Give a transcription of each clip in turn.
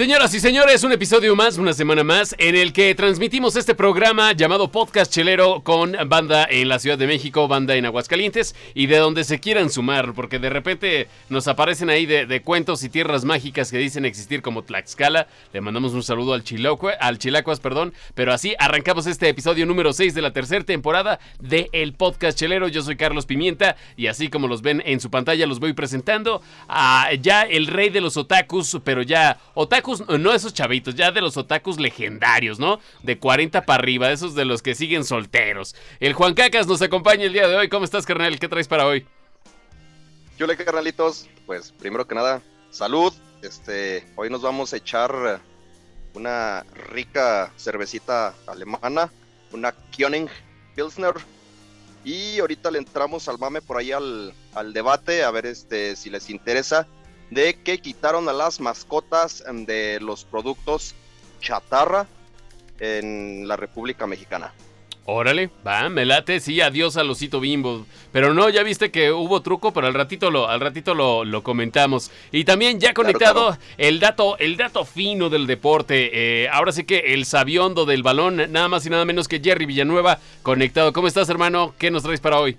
Señoras y señores, un episodio más, una semana más, en el que transmitimos este programa llamado Podcast Chelero con banda en la Ciudad de México, banda en Aguascalientes y de donde se quieran sumar, porque de repente nos aparecen ahí de, cuentos y tierras mágicas que dicen existir como Tlaxcala. Le mandamos un saludo al, Chilocue, al Chilacuas, perdón, pero así arrancamos este episodio número 6 de la tercera temporada de El Podcast Chelero. Yo soy Carlos Pimienta y así como los ven en su pantalla los voy presentando a ya el rey de los otakus, pero ya no esos chavitos, ya de los otakus legendarios, ¿no? De 40 para arriba, esos de los que siguen solteros. El Juan Cacas nos acompaña el día de hoy. ¿Cómo estás, carnal? ¿Qué traes para hoy? Yo le carnalitos, pues primero que nada, salud. Este, hoy nos vamos a echar una rica cervecita alemana, una Kioning Pilsner. Y ahorita le entramos al mame por ahí al, al debate, a ver este, si les interesa de que quitaron a las mascotas em, de los productos chatarra en la República Mexicana. Órale, va, me late, sí, adiós al osito bimbo. Pero no, ya viste que hubo truco, pero al ratito lo, al ratito lo, comentamos. Y también ya conectado el dato, el dato fino del deporte. Eh, ahora sí que el sabiondo del balón, nada más y nada menos que Jerry Villanueva conectado. ¿Cómo estás, hermano? ¿Qué nos traes para hoy?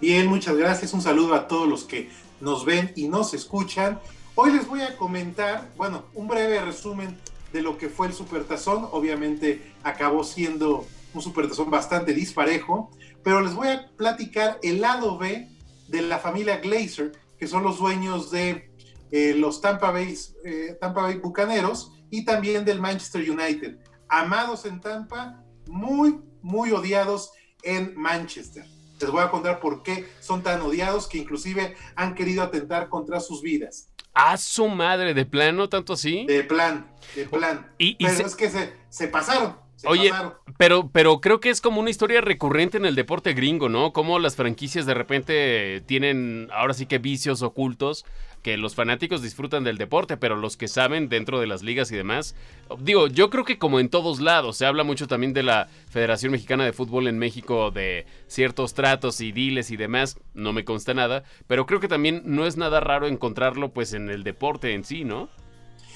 Bien, muchas gracias. Un saludo a todos los que nos ven y nos escuchan. Hoy les voy a comentar, bueno, un breve resumen de lo que fue el Supertazón. Obviamente acabó siendo un Supertazón bastante disparejo, pero les voy a platicar el lado B de la familia Glazer, que son los dueños de eh, los Tampa Bay, eh, Tampa Bay Bucaneros y también del Manchester United. Amados en Tampa, muy, muy odiados en Manchester. Les voy a contar por qué son tan odiados que inclusive han querido atentar contra sus vidas. ¿A su madre, de plano, tanto así? De plan, de plan. Y, pero es que se, se pasaron. Oye, pero, pero creo que es como una historia recurrente en el deporte gringo, ¿no? Como las franquicias de repente tienen ahora sí que vicios ocultos que los fanáticos disfrutan del deporte, pero los que saben dentro de las ligas y demás, digo, yo creo que como en todos lados, se habla mucho también de la Federación Mexicana de Fútbol en México, de ciertos tratos y diles y demás, no me consta nada, pero creo que también no es nada raro encontrarlo pues en el deporte en sí, ¿no?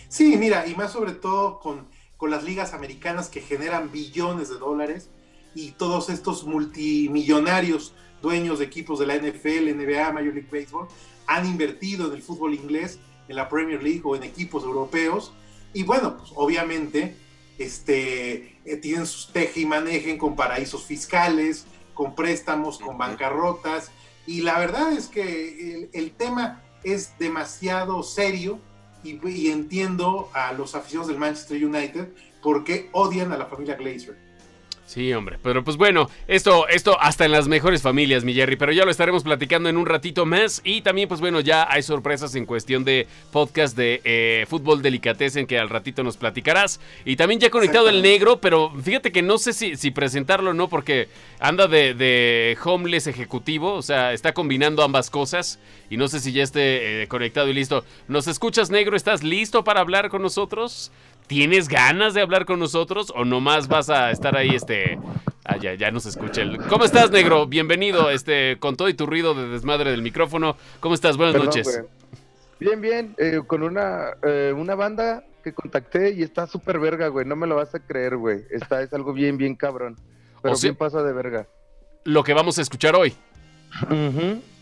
Sí, mira, y más sobre todo con, con las ligas americanas que generan billones de dólares y todos estos multimillonarios dueños de equipos de la NFL, NBA, Major League Baseball, han invertido en el fútbol inglés, en la Premier League o en equipos europeos. Y bueno, pues obviamente este, eh, tienen sus teje y manejen con paraísos fiscales, con préstamos, con bancarrotas. Y la verdad es que el, tema es demasiado serio y, y, entiendo a los aficionados del Manchester United porque odian a la familia Glazer. Sí, hombre, pero pues bueno, esto, esto hasta en las mejores familias, mi Jerry, pero ya lo estaremos platicando en un ratito más. Y también pues bueno, ya hay sorpresas en cuestión de podcast de eh, Fútbol en que al ratito nos platicarás. Y también ya conectado el negro, pero fíjate que no sé si, si presentarlo o no porque anda de, de, homeless ejecutivo, o sea, está combinando ambas cosas. Y no sé si ya esté eh, conectado y listo. ¿Nos escuchas negro? ¿Estás listo para hablar con nosotros? ¿Tienes ganas de hablar con nosotros o nomás vas a estar ahí, este... Ah, ya, ya nos escucha. El... ¿Cómo estás, negro? Bienvenido, este, con todo y tu ruido de desmadre del micrófono. ¿Cómo estás? Buenas noches. Bien, bien, eh, con una, eh, una banda que contacté y está súper verga, güey. No me lo vas a creer, güey. Está, es algo bien, bien cabrón. Pero bien pasa de verga. Lo que vamos a escuchar hoy.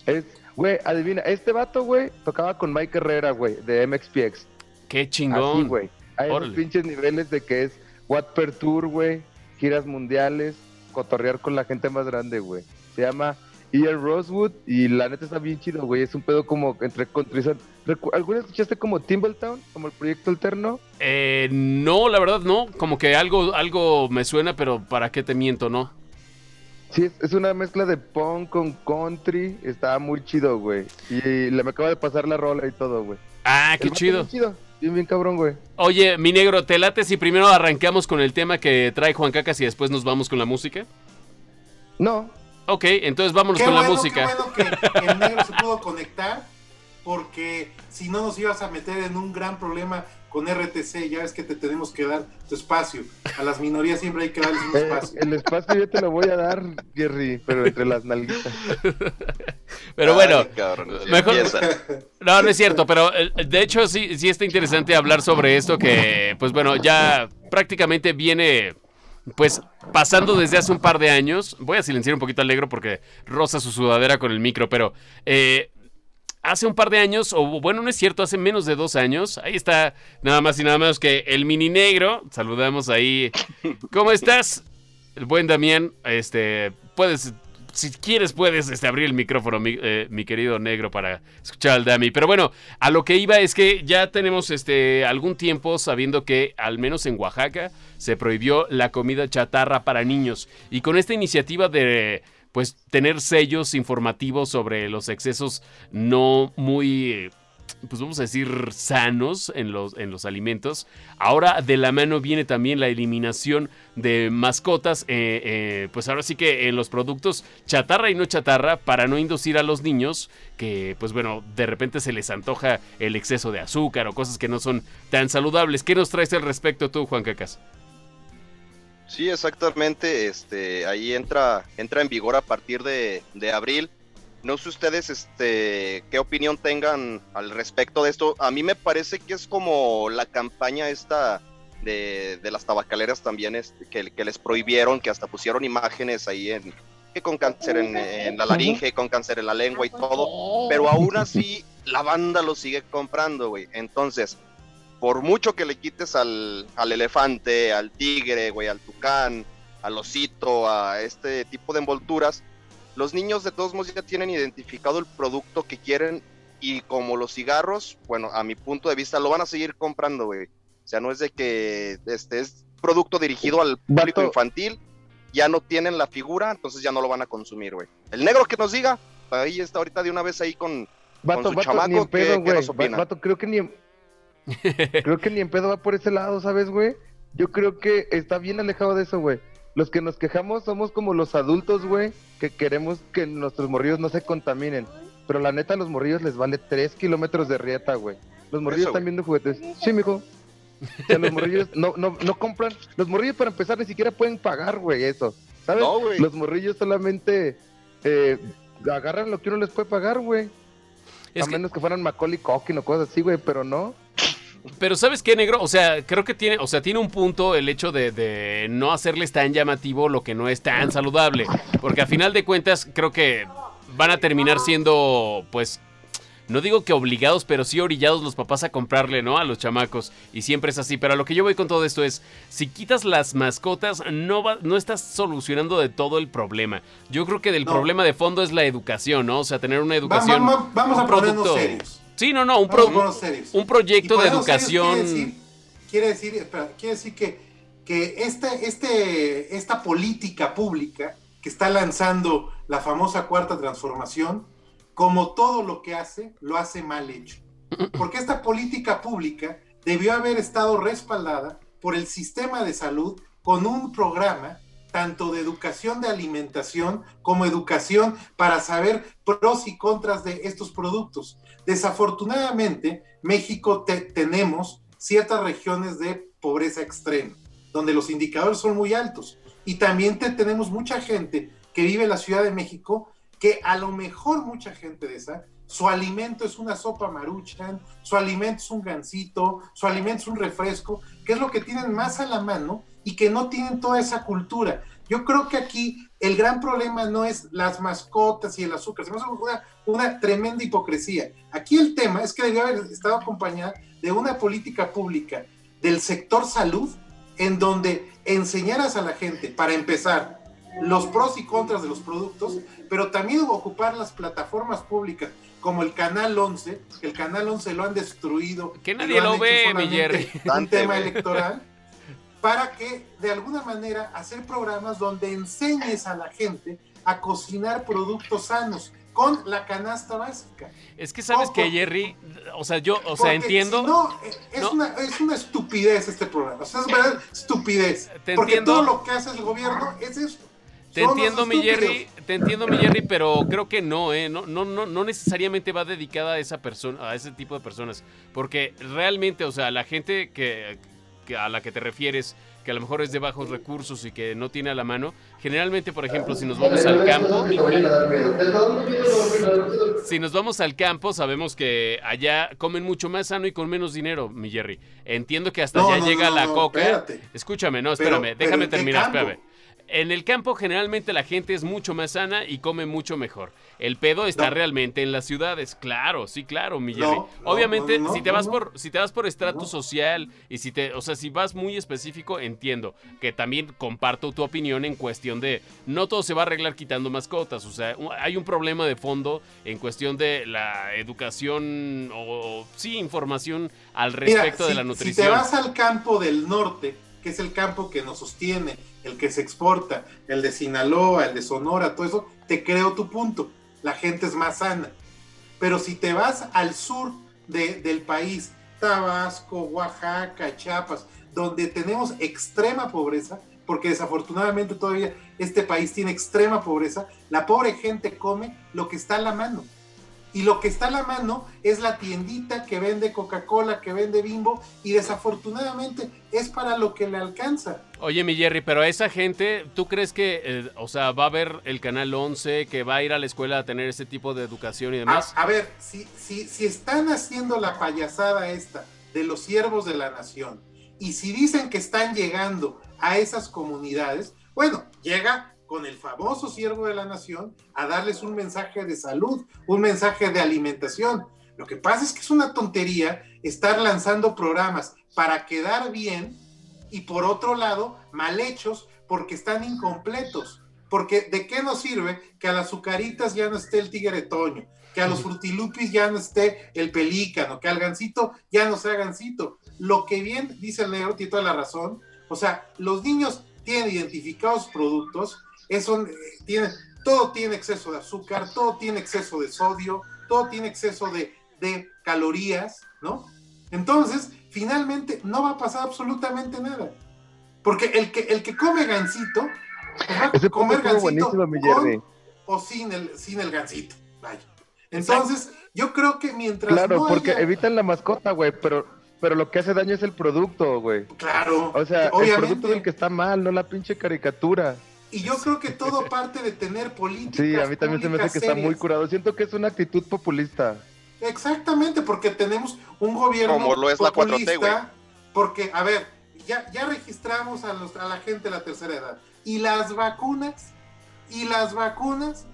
Es, güey, adivina, este vato, güey, tocaba con Mike Herrera, güey, de MXPX. Qué chingón. Así, güey. Hay unos pinches niveles de que es What Per Tour, güey, giras mundiales, cotorrear con la gente más grande, güey. Se llama Ian Rosewood y la neta está bien chido, güey. Es un pedo como entre country. ¿Alguna escuchaste como Timbletown, como el proyecto alterno? Eh, no, la verdad no. Como que algo, algo me suena, pero ¿para qué te miento, no? Sí, es, una mezcla de punk con country. Está muy chido, güey. Y le me acaba de pasar la rola y todo, güey. Ah, qué chido. chido. Bien, bien cabrón, güey. Oye, mi negro, ¿te late si primero arrancamos con el tema que trae Juan Cacas y después nos vamos con la música? No. Ok, entonces vámonos con la música. Qué bueno que el negro se pudo conectar, porque si no nos ibas a meter en un gran problema con RTC, ya ves que te tenemos que dar tu espacio. A las minorías siempre hay que darles un Eh, espacio. el espacio yo te lo voy a dar, Jerry, pero entre las nalguitas. Pero bueno, Ay, cabrón, mejor- empieza. No, no es cierto, pero eh, de hecho sí, sí está interesante hablar sobre esto que, pues bueno, ya prácticamente viene, pues pasando desde hace un par de años. Voy a silenciar un poquito al negro porque roza su sudadera con el micro, pero eh, hace un par de años, o bueno, no es cierto, hace menos de dos años, ahí está nada más y nada menos que el mini negro. Saludamos ahí. ¿Cómo estás? El buen Damián, este, puedes si quieres puedes este, abrir el micrófono, mi, eh, querido negro, para escuchar al Dami. Pero bueno, a lo que iba es que ya tenemos este, algún tiempo sabiendo que, al menos en Oaxaca, se prohibió la comida chatarra para niños. Y con esta iniciativa de pues tener sellos informativos sobre los excesos no muy pues vamos a decir, sanos en los, en los alimentos. Ahora de la mano viene también la eliminación de mascotas, eh, eh, pues ahora sí que en los productos chatarra y no chatarra, para no inducir a los niños que, pues bueno, de repente se les antoja el exceso de azúcar o cosas que no son tan saludables. ¿Qué nos traes al respecto tú, Juan Cacas? Sí, exactamente. Este, ahí entra, entra en vigor a partir de, de abril. No sé ustedes este, qué opinión tengan al respecto de esto. A mí me parece que es como la campaña esta de, de las tabacaleras también, este, que, que les prohibieron, que hasta pusieron imágenes ahí en que con cáncer en, en la laringe, con cáncer en la lengua y todo. Pero aún así, la banda lo sigue comprando, güey. Entonces, por mucho que le quites al, al elefante, al tigre, güey, al tucán, al osito, a este tipo de envolturas, los niños de todos modos ya tienen identificado el producto que quieren y como los cigarros, bueno, a mi punto de vista lo van a seguir comprando, güey. O sea, no es de que este es producto dirigido al público infantil, ya no tienen la figura, entonces ya no lo van a consumir, güey. El negro que nos diga, ahí está ahorita de una vez ahí con Vato, su chamaco, ¿qué- pedo, qué güey. nos opina? Creo que ni. creo que ni en pedo va por ese lado, ¿sabes, güey? Yo creo que está bien alejado de eso, güey. Los que nos quejamos somos como los adultos, güey, que queremos que nuestros morrillos no se contaminen. Pero la neta, a los morrillos les vale 3 kilómetros de rieta, güey. Los morrillos Eso, están güey. viendo juguetes. Sí, mijo. O sea, los morrillos no, no, no compran. Los morrillos, para empezar, ni siquiera pueden pagar, güey, eso. ¿Sabes? No, güey. Los morrillos solamente eh, agarran lo que uno les puede pagar, güey. Es a que- menos que fueran Macaulay Culkin o cosas así, güey, pero no. Pero ¿sabes qué, negro? O sea, creo que tiene, o sea, tiene un punto el hecho de, de no hacerles tan llamativo lo que no es tan saludable. Porque a final de cuentas, creo que van a terminar siendo, pues, no digo que obligados, pero sí orillados los papás a comprarle, ¿no? A los chamacos. Y siempre es así. Pero a lo que yo voy con todo esto es, si quitas las mascotas, no, va- no estás solucionando de todo el problema. Yo creo que del No. problema de fondo es la educación, ¿no? O sea, tener una educación... va- va- vamos a ponernos serios. Sí, no, no, un, pro- proyecto de educación... Quiere decir, quiere decir, espera, quiere decir que, que este, este, esta política pública que está lanzando la famosa cuarta transformación, como todo lo que hace, lo hace mal hecho. Porque esta política pública debió haber estado respaldada por el sistema de salud con un programa tanto de educación de alimentación como educación para saber pros y contras de estos productos. Desafortunadamente, México te- tenemos ciertas regiones de pobreza extrema, donde los indicadores son muy altos. Y también te- tenemos mucha gente que vive en la Ciudad de México, que a lo mejor mucha gente de esa, su alimento es una sopa maruchan, su alimento es un gansito, su alimento es un refresco, que es lo que tienen más a la mano y que no tienen toda esa cultura. Yo creo que aquí el gran problema no es las mascotas y el azúcar, se me hace una, una tremenda hipocresía. Aquí el tema es que debió haber estado acompañada de una política pública del sector salud en donde enseñaras a la gente, para empezar, los pros y contras de los productos, pero también ocupar las plataformas públicas como el Canal 11, que el Canal 11 lo han destruido. Que nadie lo ve, mi Jerry. Un tema electoral, para que de alguna manera hacer programas donde enseñes a la gente a cocinar productos sanos con la canasta básica. Es que sabes que Jerry, o sea, yo, o sea, entiendo. si no, es, No. Una, es una estupidez este programa. O sea, es verdad estupidez. Te porque entiendo. todo lo que hace el gobierno es eso. Te Son entiendo, mi Jerry, te entiendo, mi Jerry, pero creo que no, ¿eh? No, no, no, no necesariamente va dedicada a esa persona, a ese tipo de personas. Porque realmente, o sea, la gente que a la que te refieres, que a lo mejor es de bajos recursos y que no tiene a la mano, generalmente, por ejemplo, si nos vamos al campo, si nos vamos al campo, sabemos que allá comen mucho más sano y con menos dinero, mi Jerry. Entiendo que hasta No, allá no, llega no, la no, coca. espérate. Escúchame, no, espérame, pero déjame ¿en qué terminar, campo? espérame. En el campo generalmente la gente es mucho más sana y come mucho mejor. El pedo está No. realmente en las ciudades, claro, sí, claro, mi No, Jerry. no, Obviamente, si te vas por si te vas por estrato social y si te, o sea, si vas muy específico, entiendo que también comparto tu opinión en cuestión de no todo se va a arreglar quitando mascotas, o sea, hay un problema de fondo en cuestión de la educación o sí información al Mira, respecto de si- la Si nutrición. te vas al campo del norte, que es el campo que nos sostiene, el que se exporta, el de Sinaloa, el de Sonora, todo eso, te creo tu punto. La gente es más sana. Pero si te vas al sur de- del país, Tabasco, Oaxaca, Chiapas, donde tenemos extrema pobreza, porque desafortunadamente todavía este país tiene extrema pobreza, la pobre gente come lo que está a la mano. Y lo que está a la mano es la tiendita que vende Coca-Cola, que vende Bimbo, y desafortunadamente es para lo que le alcanza. Oye, mi Jerry, pero a esa gente, ¿tú crees que, eh, o sea, va a ver el Canal 11, que va a ir a la escuela a tener ese tipo de educación y A, demás? a ver, si, si, si están haciendo la payasada esta de los siervos de la nación, y si dicen que están llegando a esas comunidades, bueno, llega con el famoso siervo de la nación a darles un mensaje de salud, un mensaje de alimentación. Lo que pasa es que es una tontería estar lanzando programas para quedar bien y por otro lado, mal hechos porque están incompletos. Porque ¿de qué nos sirve que a las azucaritas ya no esté el tigre toño? Que a los frutilupis ya no esté el pelícano, que al gancito ya no sea gancito. Lo que bien dice el negro, tiene toda la razón. O sea, los niños tienen identificados productos, eso, tiene, todo tiene exceso de azúcar, todo tiene exceso de sodio, todo tiene exceso de, de calorías, ¿no? Entonces, finalmente no va a pasar absolutamente nada. Porque el que, el que come gansito, pues va a comer mi con o sin el, sin el gansito. Vaya. Entonces, yo creo que mientras Claro, no porque haya- evitan la mascota, güey, pero, pero lo que hace daño es el producto, güey. Claro, O sea, el producto es el que está mal, no la pinche caricatura. Y yo creo que todo parte de tener políticas. Sí, a mí también se me hace que está muy curado. Siento que es una actitud populista. Exactamente, porque tenemos un gobierno Como lo es la 4T, güey. Porque, a ver, ya, ya registramos a, los- a la gente de la tercera edad. Y las vacunas, y las vacunas,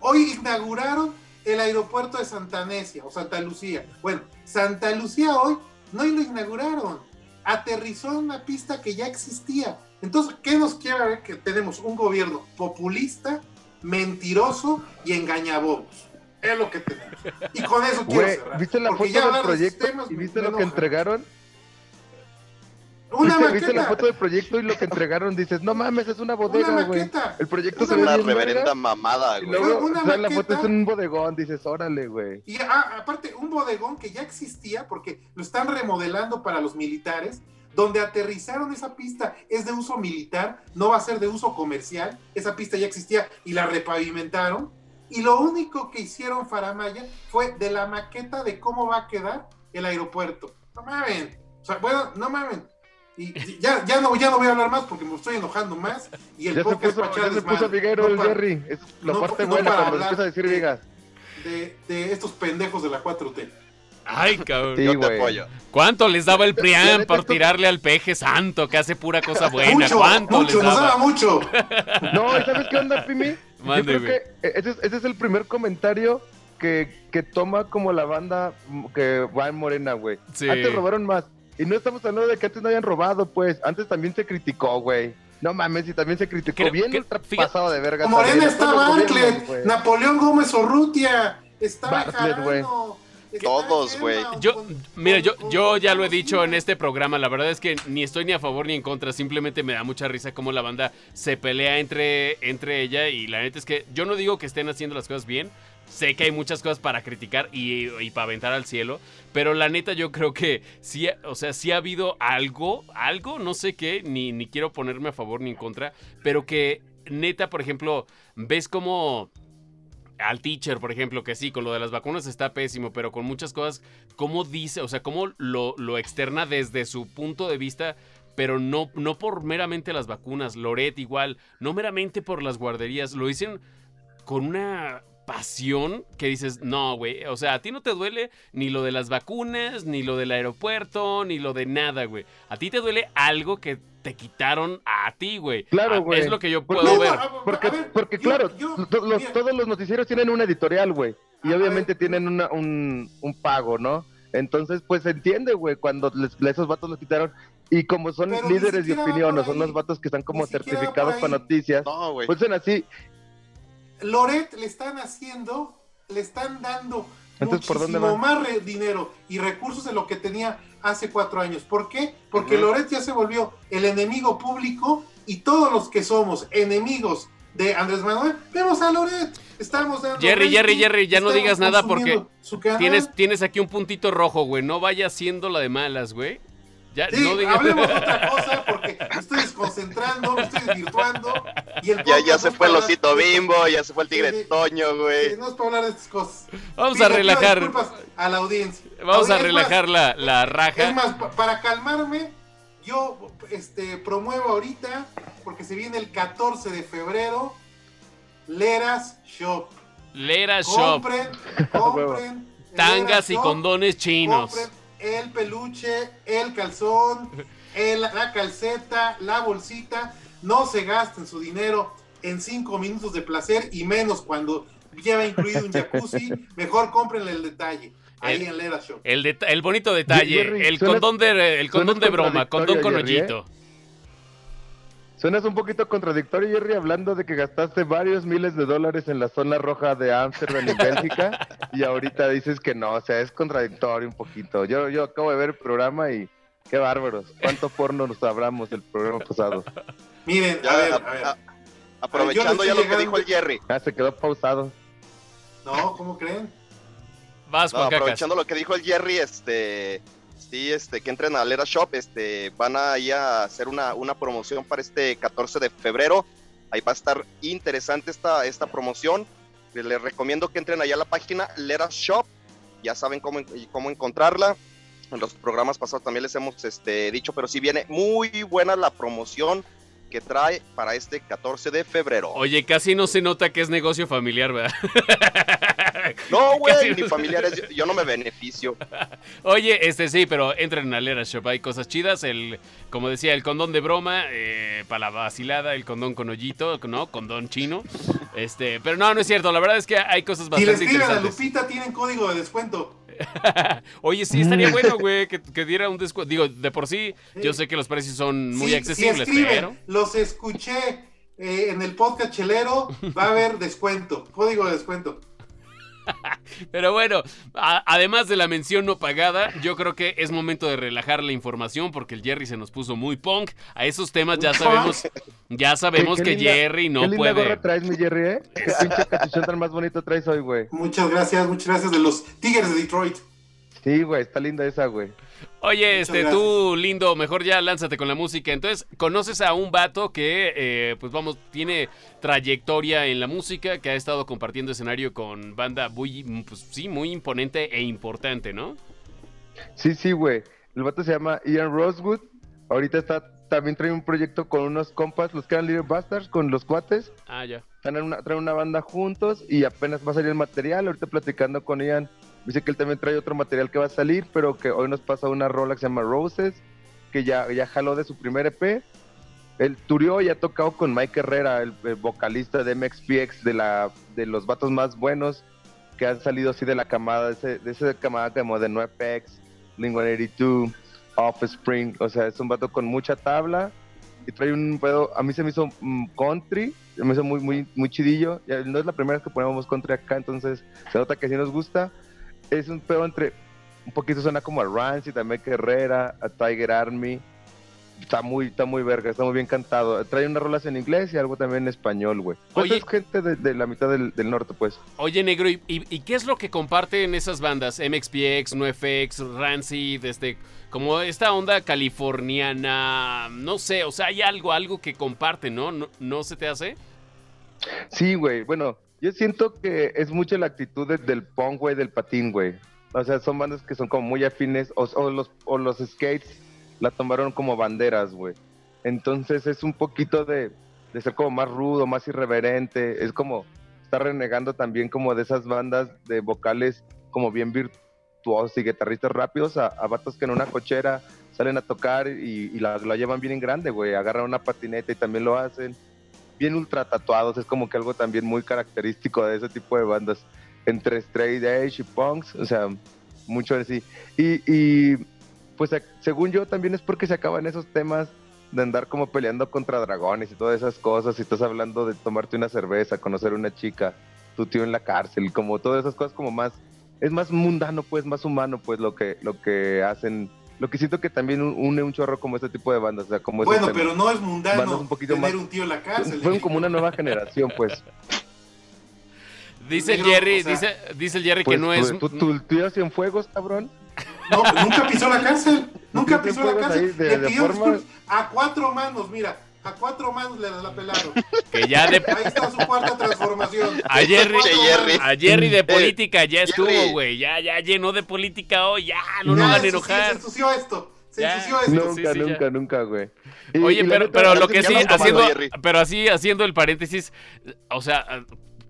hoy inauguraron el aeropuerto de Santa Necia o Santa Lucía. Bueno, Santa Lucía hoy no lo inauguraron, aterrizó en una pista que ya existía. Entonces, ¿qué nos quiere ver? Que tenemos un gobierno populista, mentiroso y engañabobos. Es lo que tenemos. Y con eso quiero cerrar. ¿viste la foto del proyecto y viste lo que entregaron? Una ¿Viste, viste la maqueta. foto del proyecto y lo que entregaron? Dices, no mames, es una Una bodega, güey. maqueta. El proyecto Es se Una reverenda mamada, güey. luego, una o sea, la foto maqueta. es un bodegón, dices, órale, güey. Y ah, aparte, un bodegón que ya existía porque lo están remodelando para los militares, donde aterrizaron esa pista es de uso militar, no va a ser de uso comercial. Esa pista ya existía y la repavimentaron. Y lo único que hicieron Faramaya fue de la maqueta de cómo va a quedar el aeropuerto. No mamen. O sea, bueno, no mamen. Y ya, ya, no, ya no voy a hablar más porque me estoy enojando más. Y el Ya se podcast puso, ya se puso viguero No el Jerry. Es la no- parte no buena para cuando hablar empieza a decir de- vigas. de, de estos pendejos de la 4T. Ay, cabrón. Sí, Yo te apoyo. ¿Cuánto les daba el PRIAM por tirarle al peje santo que hace pura cosa buena? mucho, ¿Cuánto mucho, les nos daba? daba mucho. No, ¿y ¿sabes qué onda, Pimi? Mande, Yo creo que ese es, ese es el primer comentario que, que toma como la banda que va en Morena, güey. Sí. Antes robaron más. Y no estamos hablando de que antes no hayan robado, pues. Antes también se criticó, güey. No mames, y también se criticó. Creo bien fíjate- pasado de verga. Morena también. está Bartlett. Napoleón Gómez Urrutia, está Bartlett, güey. Todos, güey. Yo, mira, yo, yo ya lo he dicho en este programa, la verdad es que ni estoy ni a favor ni en contra, simplemente me da mucha risa cómo la banda se pelea entre, entre ella y la neta es que yo no digo que estén haciendo las cosas bien, sé que hay muchas cosas para criticar y, y para aventar al cielo, pero la neta yo creo que sí, o sea, sí ha habido algo, algo, no sé qué, ni, ni quiero ponerme a favor ni en contra, pero que neta, por ejemplo, ves como al teacher, por ejemplo, que sí, con lo de las vacunas está pésimo, pero con muchas cosas, ¿cómo dice, o sea, cómo lo, lo externa desde su punto de vista? Pero no, no por meramente las vacunas, Loret igual, no meramente por las guarderías, lo dicen con una pasión que dices, no, güey, o sea, a ti no te duele ni lo de las vacunas, ni lo del aeropuerto, ni lo de nada, güey. A ti te duele algo que te quitaron a ti, güey. Claro, Ah, güey. Es lo que yo puedo No, ver. Porque, ver, porque yo- claro, yo- los- todos los noticieros tienen una editorial, güey. Y obviamente ver. tienen una- un, un pago, ¿no? Entonces, pues se entiende, güey, cuando les- esos vatos los quitaron. Y como son Pero líderes de opinión, por o son los vatos que están como certificados para noticias, No, güey. pues son así. Loret le están haciendo, le están dando Entonces, más re- dinero y recursos de lo que tenía hace cuatro años. ¿Por qué? Porque. Loret ya se volvió el enemigo público y todos los que somos enemigos de Andrés Manuel, vemos a Loret. Estamos dando Jerry, rating, Jerry, Jerry, ya no digas nada porque. Tienes, tienes aquí un puntito rojo, güey. No vayas siendo la de malas, güey. Ya, Sí, no digas. hablemos de otra cosa porque me estoy desconcentrando, me estoy desvirtuando. Y el Ya, ya se es fue el osito hablar- bimbo, ya se fue el tigre Sí. Toño, Sí, güey. No es para hablar de estas cosas. Vamos Pido- a relajar. disculpas a la audiencia. Vamos a Es más, relajar la, la Es raja. más, pa- para calmarme, yo este, promuevo ahorita, porque se viene el 14 de febrero, Leras Shop. Lera Shop. Compren, compren. Tangas Leras y Shop, condones chinos. Compren el peluche, el calzón, el- la calceta, la bolsita. No se gasten su dinero en cinco minutos de placer y menos cuando lleva incluido un jacuzzi. Mejor cómprenle el detalle. Ahí El- en Leras Shop. El, el bonito detalle. Jerry, el suena- condón de, el condón de broma. Condón con ¿eh? hoyito. Suenas un poquito contradictorio, Jerry, hablando de que gastaste varios miles de dólares en la zona roja de Ámsterdam y Bélgica, y ahorita dices que no, o sea, es contradictorio un poquito. Yo, yo acabo de ver el programa y qué bárbaros. ¿Cuánto porno nos hablamos el programa pasado? Miren, Ya, a ver, a- a ver. a- aprovechando ya lo que dijo el Jerry. Ah, se quedó pausado. No, ¿cómo creen? Vas, No, aprovechando lo que dijo el Jerry, este, sí, este, que entren a Lera Shop, este, van a ir a hacer una, una promoción para este 14 de febrero. Ahí va a estar interesante esta, esta promoción. Les recomiendo que entren allá a la página Lera Shop. Ya saben cómo, cómo encontrarla. En los programas pasados también les hemos este, dicho, pero sí viene muy buena la promoción que trae para este 14 de febrero. Oye, casi no se nota que es negocio familiar, ¿verdad? No, güey, ni familiares, yo, yo no me beneficio. Oye, este sí, pero entren a Lera Shop, hay cosas chidas. El, como decía, el condón de broma, eh, para la vacilada, el condón con hoyito, ¿no? Condón chino. Este, pero no, no es cierto. La verdad es que hay cosas Si le bastante escriben a interesantes. Lupita, tienen código de descuento. Oye, sí, estaría bueno, güey, que, que diera un descuento. Digo, de por sí, yo sé que los precios son muy Si- accesibles, si escriben, pero. los escuché eh, en el podcast chelero, va a haber descuento, código de descuento. Pero bueno, a- además de la mención no pagada, yo creo que es momento de relajar la información porque el Jerry se nos puso muy punk. A esos temas ya sabemos, ya sabemos Qué- qué que linda- Jerry Qué no linda puede. gorra traes, mi Jerry, ¿eh? Qué pinche cachuchón tan más bonito traes hoy, güey. Muchas gracias, muchas gracias de los Tigres de Detroit. Sí, güey, está linda esa, güey. Oye, Muchas este, gracias. tú, lindo, mejor ya lánzate con la música. Entonces, conoces a un vato que, eh, pues vamos, tiene trayectoria en la música, que ha estado compartiendo escenario con banda muy, pues sí, muy imponente e importante, ¿no? Sí, sí, güey. El vato se llama Ian Rosewood. Ahorita está, también trae un proyecto con unos compas, los que eran Little Bastards, con los cuates. Ah, ya. Están en una, traen una banda juntos y apenas va a salir el material. Ahorita platicando con Ian, dice que él también trae otro material que va a salir, pero que hoy nos pasa una rola que se llama Roses, que ya, ya jaló de su primer EP. El turió y ha tocado con Mike Herrera, el, el vocalista de MXPX, de, la, de los vatos más buenos que han salido así de la camada, de, esa camada como de NoFX, Link-182, Offspring. O sea, es un vato con mucha tabla y trae un pedo. A mí se me hizo mm, country, se me hizo muy, muy, muy chidillo. Ya no es la primera vez que ponemos country acá, entonces se nota que sí nos gusta. Es un pedo entre. Un poquito suena como a Rancid, a Mike Herrera, a Tiger Army. Está muy, está muy verga, está muy bien cantado. Trae unas rolas en inglés y algo también en español, güey. Pues Oye. es gente de, de la mitad del, del norte, pues. Oye, negro, ¿y, y, y qué es lo que comparten esas bandas? MXPX, NoFX, Rancid, este, como esta onda californiana, no sé, o sea, hay algo, algo que comparten, ¿no? ¿No, no se te hace? Sí, güey. Bueno, yo siento que es mucho la actitud de- del punk, güey, del patín, güey. O sea, son bandas que son como muy afines, o, o los, o los skates la tomaron como banderas, güey. Entonces es un poquito de, de ser como más rudo, más irreverente. Es como estar renegando también como de esas bandas de vocales como bien virtuosos y guitarristas rápidos a, a vatos que en una cochera salen a tocar y, y la, la llevan bien en grande, güey. Agarran una patineta y también lo hacen. Bien ultra tatuados, es como que algo también muy característico de ese tipo de bandas. Entre straight edge y punks, o sea, mucho así. Y, y pues según yo también es porque se acaban esos temas de andar como peleando contra dragones y todas esas cosas. Y estás hablando de tomarte una cerveza, conocer a una chica, tu tío en la cárcel, como todas esas cosas como más, es más mundano, pues, más humano, pues, lo que, lo que hacen. Lo que siento que también un- une un chorro como este tipo de bandas, o sea, como Bueno, pero no es mundano un poquito tener más- un tío en la cárcel. Fueron como una nueva generación, pues. Dice el Jerry, o sea, dice, dice el Jerry Pues, que no pues, es. ¿Tu, tu tío Cienfuegos, cabrón? No, nunca pisó la cárcel. Nunca ¿Qué pisó la cárcel. de- Le de pidió forma- a cuatro manos, mira. A cuatro manos le la pelaron. Que ya de. Ahí está su cuarta transformación. A Jerry, Jerry. a Jerry de política ya estuvo, güey. Ya, ya llenó de política hoy. Ya, no lo hagan ensució- enojar. Se ensució esto. Se Ya. ensució esto. Nunca, sí, nunca, nunca, güey. Y- Oye, y pero, neta, pero lo que sí, haciendo, pero así, haciendo el paréntesis, o sea,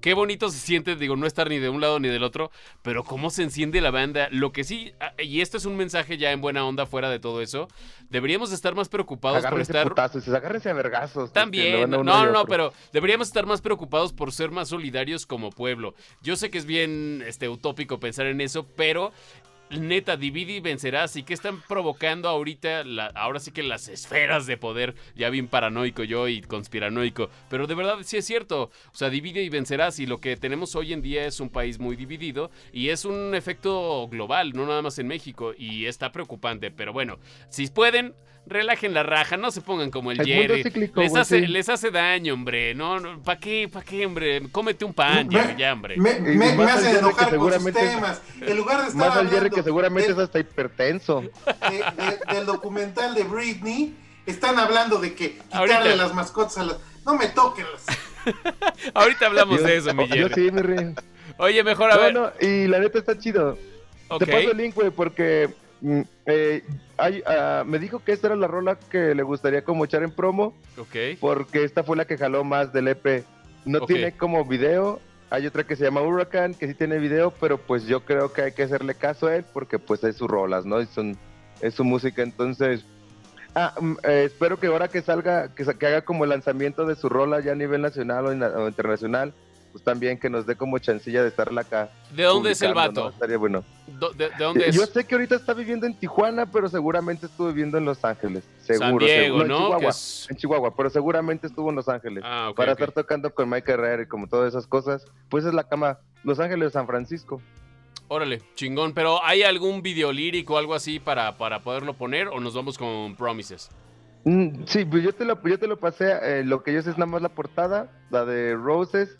qué bonito se siente, digo, no estar ni de un lado ni del otro, pero cómo se enciende la banda. Lo que sí, ah, y esto es un mensaje ya en buena onda fuera de todo eso, deberíamos estar más preocupados por estar... putazos, agárrense a vergazos. También, no, no, no, pero deberíamos estar más preocupados por ser más solidarios como pueblo. Yo sé que es bien este, utópico pensar en eso, pero neta, divide y vencerás. ¿Y qué están provocando ahorita? la- ahora sí que las esferas de poder. Ya bien paranoico yo y conspiranoico. Pero de verdad sí es cierto. O sea, divide y vencerás. Y lo que tenemos hoy en día es un país muy dividido. Y es un efecto global, no nada más en México. Y está preocupante. Pero bueno, si pueden, relajen la raja. No se pongan como el, El Jerry. cíclico, les, güey, hace, sí. les hace daño, hombre. No, no ¿para qué? ¿Para qué, hombre? Cómete un pan, Me- Jerry, ya, hombre. Me, me, me hacen enojar que con sus temas. En lugar de estar Más al Jerry que seguramente de- es hasta hipertenso. de- de- del documental de Britney, están hablando de que quitarle Ahorita. las mascotas a las... No me toquen las... Ahorita hablamos Yo- de eso, mi Yo Jerry. sí. Oye, mejor a No, ver. no, y la neta está chido. ok. Te paso el link, güey, porque mm, eh, hay, ah, me dijo que esta era la rola que le gustaría como echar en promo, Ok. porque esta fue la que jaló más del EP. No tiene como video. Hay otra que se llama Hurricane, que sí tiene video, pero pues yo creo que hay que hacerle caso a él, porque pues es sus rolas, ¿no? Y son, es su música, entonces... Ah, mm, eh, espero que ahora que salga, que, que haga como el lanzamiento de su rola ya a nivel nacional o internacional, pues también que nos dé como chancilla de estarla acá. ¿De dónde es el vato? Estaría bueno. ¿De, de dónde es? Yo sé que ahorita está viviendo en Tijuana, pero seguramente estuvo viviendo en Los Ángeles. Seguro. San Diego, seguro. En. Chihuahua, es- en Chihuahua, pero seguramente estuvo en Los Ángeles. Ah, ok. para estar tocando con Mike Herrera y como todas esas cosas, pues es la cama Los Ángeles, San Francisco. Órale, chingón. Pero ¿hay algún video lírico o algo así para, para poderlo poner o nos vamos con Promises? Mm, sí, pues yo te lo, yo te lo pasé, eh, lo que yo sé es nada más la portada, la de Roses.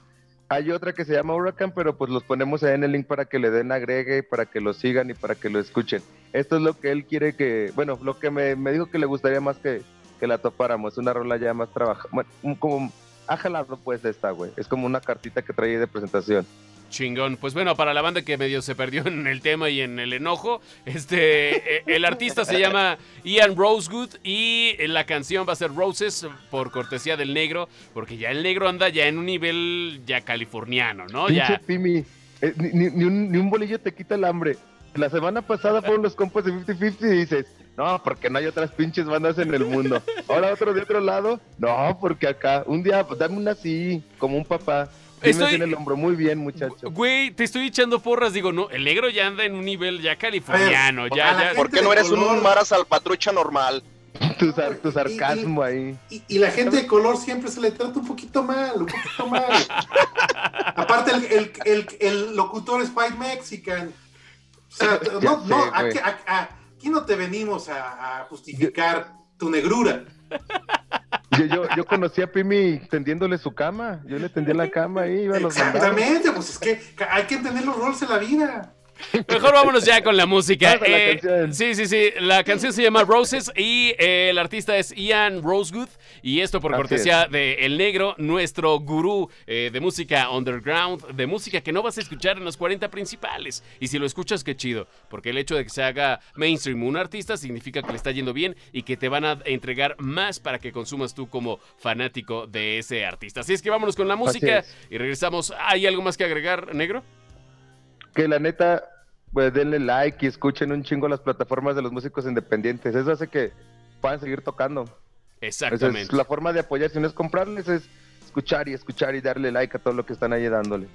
Hay otra que se llama Huracán, pero pues los ponemos ahí en el link para que le den agregue, para que lo sigan y para que lo escuchen. Esto es lo que él quiere que, bueno, lo que me, me dijo que le gustaría más que, que la topáramos, una rola ya más trabajada, bueno, como ha jalado pues esta, güey, es como una cartita que trae de presentación. Chingón. Pues bueno, para la banda que medio se perdió en el tema y en el enojo, este, eh, el artista se llama Ian Rosewood y la canción va a ser Roses por cortesía del negro, porque ya el negro anda ya en un nivel ya californiano, ¿no? Ya. Eh, ni un bolillo te quita el hambre. La semana pasada fueron los compas de 50-50 y dices, no, porque no hay otras pinches bandas en el mundo. Ahora otro de otro lado, no, porque acá, un día, pues, dame una así, como un papá. Estoy- en el hombro, muy bien, muchacho. Güey, te estoy echando porras, digo, no, el negro ya anda en un nivel ya californiano, ver, ya, ¿Por qué no eres un color. Mara Salpatrucha normal? Tu, sar- tu sarcasmo ahí. Y, y la gente de color siempre se le trata un poquito mal, un poquito mal. Aparte, el, el, el, el locutor es white mexican. O sea, no, sé, no, aquí, a- aquí no te venimos a, a justificar tu negrura. Yo, yo, yo conocí a Pimi tendiéndole su cama. Yo le tendía la cama ahí, iba a los mandados. Exactamente, pues es que hay que entender los roles en la vida. Mejor vámonos ya con la música. La Eh, sí, sí, sí. La canción se llama Roses y eh, el artista es Ian Rosegood. Y esto por Así cortesía de El Negro, nuestro gurú eh, de música underground, de música que no vas a escuchar en los 40 principales. Y si lo escuchas, qué chido. Porque el hecho de que se haga mainstream un artista significa que le está yendo bien y que te van a entregar más para que consumas tú como fanático de ese artista. Así es que vámonos con la música y regresamos. ¿Hay algo más que agregar, Negro? Que la neta, pues denle like y escuchen un chingo las plataformas de los músicos independientes. Eso hace que puedan seguir tocando. Esa Exactamente. es la forma de apoyar, si no es comprarles, es escuchar y escuchar y darle like a todo lo que están ahí dándole.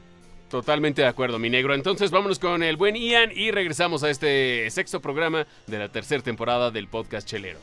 Totalmente de acuerdo, mi negro. Entonces vámonos con el buen Ian y regresamos a este sexto programa de la tercera temporada del podcast Chelero.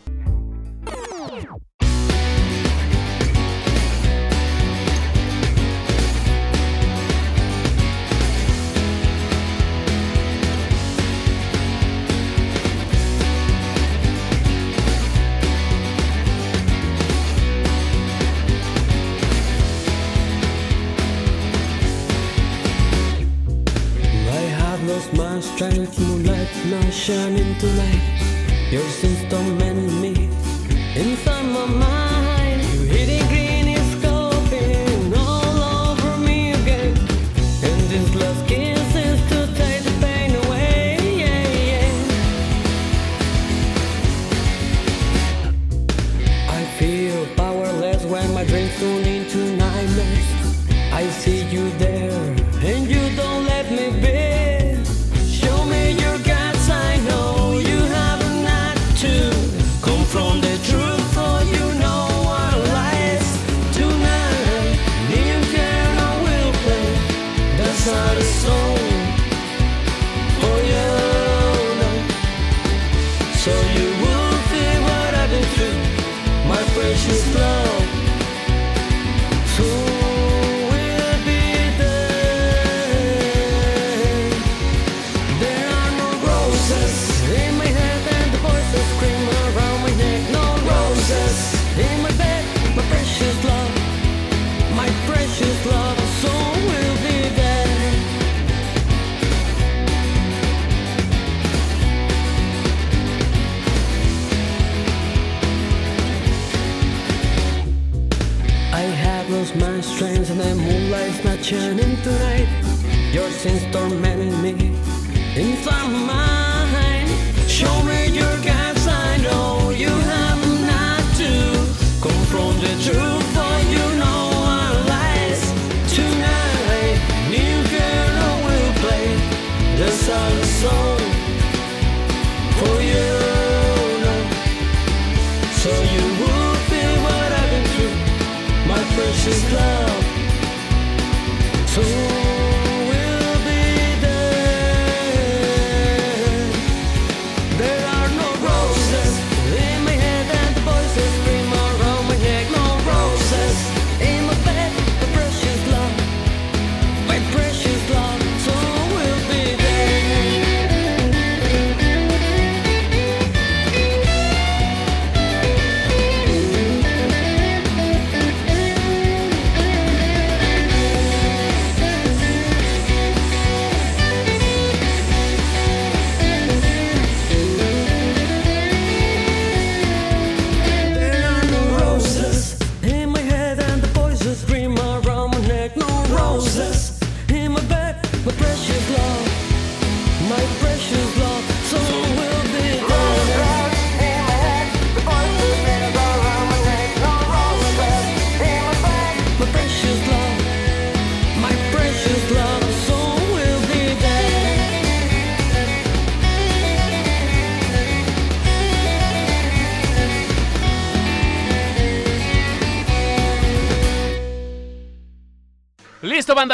Strength, moonlight not shining tonight. Your sins tormenting me inside my mind.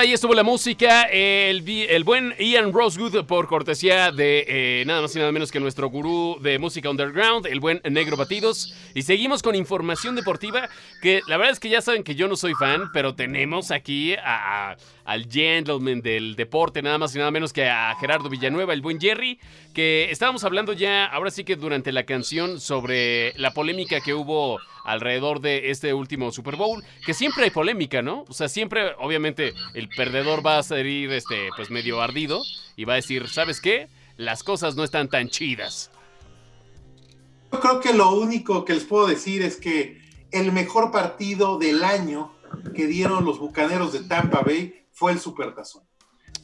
Ahí estuvo la música. El, el buen Ian Rosegood, por cortesía de eh, nada más y nada menos que nuestro gurú de música underground, el buen Negro Batidos. Y seguimos con información deportiva, que la verdad es que ya saben que yo no soy fan, pero tenemos aquí a- al gentleman del deporte, nada más y nada menos que a Gerardo Villanueva, el buen Jerry, que estábamos hablando ya, ahora sí que durante la canción, sobre la polémica que hubo alrededor de este último Super Bowl, que siempre hay polémica, ¿no? O sea, siempre, obviamente, que el perdedor va a salir este, pues medio ardido y va a decir, ¿sabes qué? Las cosas no están tan chidas. Yo creo que lo único que les puedo decir es que el mejor partido del año que dieron los Bucaneros de Tampa Bay fue el Supertazón.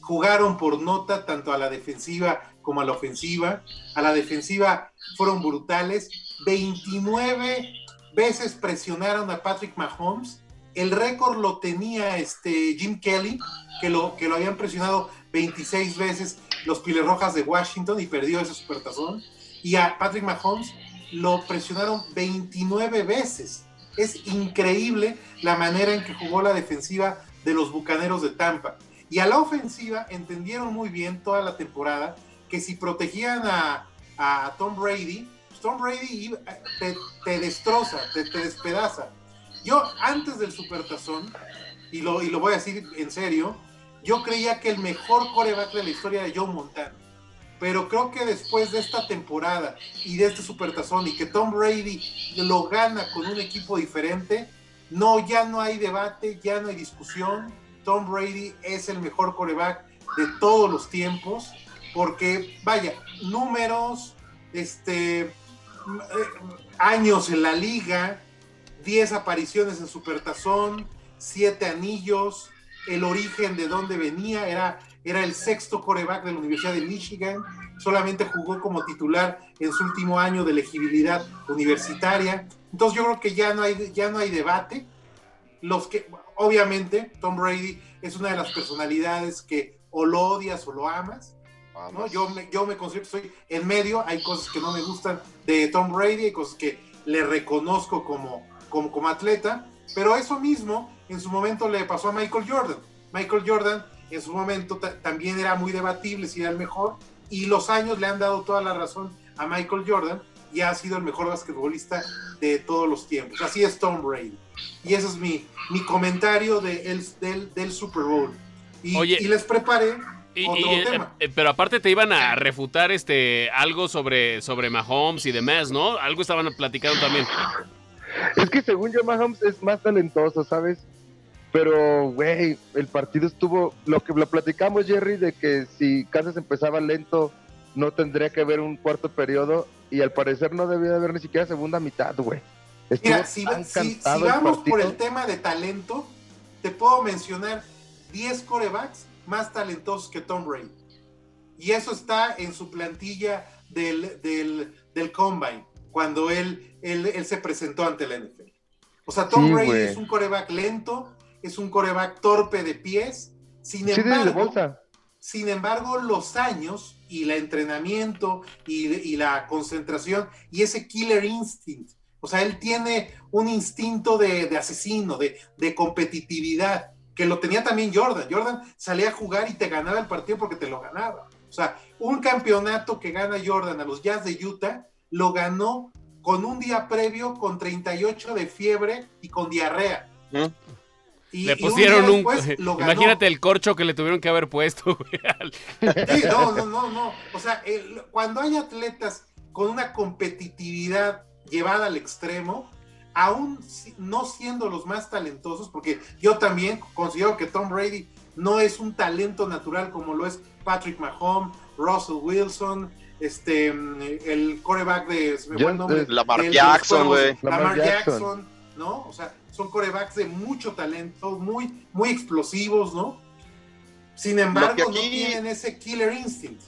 Jugaron por nota tanto a la defensiva como a la ofensiva. A la defensiva fueron brutales. 29 veces presionaron a Patrick Mahomes. El récord lo tenía este Jim Kelly, que lo, que lo habían presionado 26 veces los Piles Rojas de Washington y perdió ese supertazón. Y a Patrick Mahomes lo presionaron 29 veces. Es increíble la manera en que jugó la defensiva de los Bucaneros de Tampa. Y a la ofensiva entendieron muy bien toda la temporada que si protegían a, a Tom Brady, pues Tom Brady te, destroza, te, te, despedaza. Yo antes del Supertazón, y lo, y lo voy a decir en serio, yo creía que el mejor coreback de la historia era Joe Montana. Pero creo que después de esta temporada y de este supertazón y que Tom Brady lo gana con un equipo diferente, no, ya no hay debate, ya no hay discusión. Tom Brady es el mejor coreback de todos los tiempos, porque vaya, números, este, años en la liga, 10 apariciones en supertazón, 7 anillos, el origen de dónde venía, era, era el sexto coreback de la Universidad de Michigan, solamente jugó como titular en su último año de elegibilidad universitaria. Entonces yo creo que ya no hay, ya no hay debate. Los que, obviamente, Tom Brady es una de las personalidades que o lo odias o lo amas. ¿no? Yo, me, yo me considero que estoy en medio, hay cosas que no me gustan de Tom Brady, hay cosas que le reconozco como, como, como atleta, pero eso mismo en su momento le pasó a Michael Jordan. Michael Jordan en su momento también era muy debatible si era el mejor y los años le han dado toda la razón a Michael Jordan y ha sido el mejor basquetbolista de todos los tiempos. Así es Tom Brady. Y ese es mi, mi comentario de el, del, del, Super Bowl. Y, Oye, y les preparé y, otro y, tema. eh, pero aparte te iban a refutar este algo sobre, sobre Mahomes y demás, ¿no? Algo estaban platicando también. Es que según yo, Mahomes es más talentoso, ¿sabes? Pero, güey, el partido estuvo. Lo que lo platicamos, Jerry, de que si Kansas empezaba lento, no tendría que haber un cuarto periodo. Y al parecer no debía de haber ni siquiera segunda mitad, güey. Estuvo Mira, si, si- si el vamos por el tema de talento, te puedo mencionar 10 corebacks más talentosos que Tom Brady. Y eso está en su plantilla del, del, del Combine, cuando él, él, él se presentó ante la NFL. O sea, Tom Sí, Brady güey. es un coreback lento, es un coreback torpe de pies. Sin Sí, embargo, sin embargo, los años y el entrenamiento y, y la concentración y ese killer instinct, o sea, él tiene un instinto de, de asesino, de, de competitividad, que lo tenía también Jordan. Jordan salía a jugar y te ganaba el partido porque te lo ganaba. O sea, un campeonato que gana Jordan a los Jazz de Utah, lo ganó con un día previo con 38 de fiebre y con diarrea. ¿Mm? Y- le y un pusieron un. después lo ganó. imagínate el corcho que le tuvieron que haber puesto, Sí, no, no, no, no. O sea, el- cuando hay atletas con una competitividad llevada al extremo, aún si- no siendo los más talentosos, porque yo también considero que Tom Brady no es un talento natural como lo es Patrick Mahomes, Russell Wilson, este, mm, el coreback de, se me fue el Yo- nombre, eh, Lamar de Jackson, güey. Lamar, Lamar Jackson. Jackson. ¿no? O sea, son corebacks de mucho talento, muy, muy explosivos, ¿no? Sin embargo, que no aquí- tienen ese killer instinct.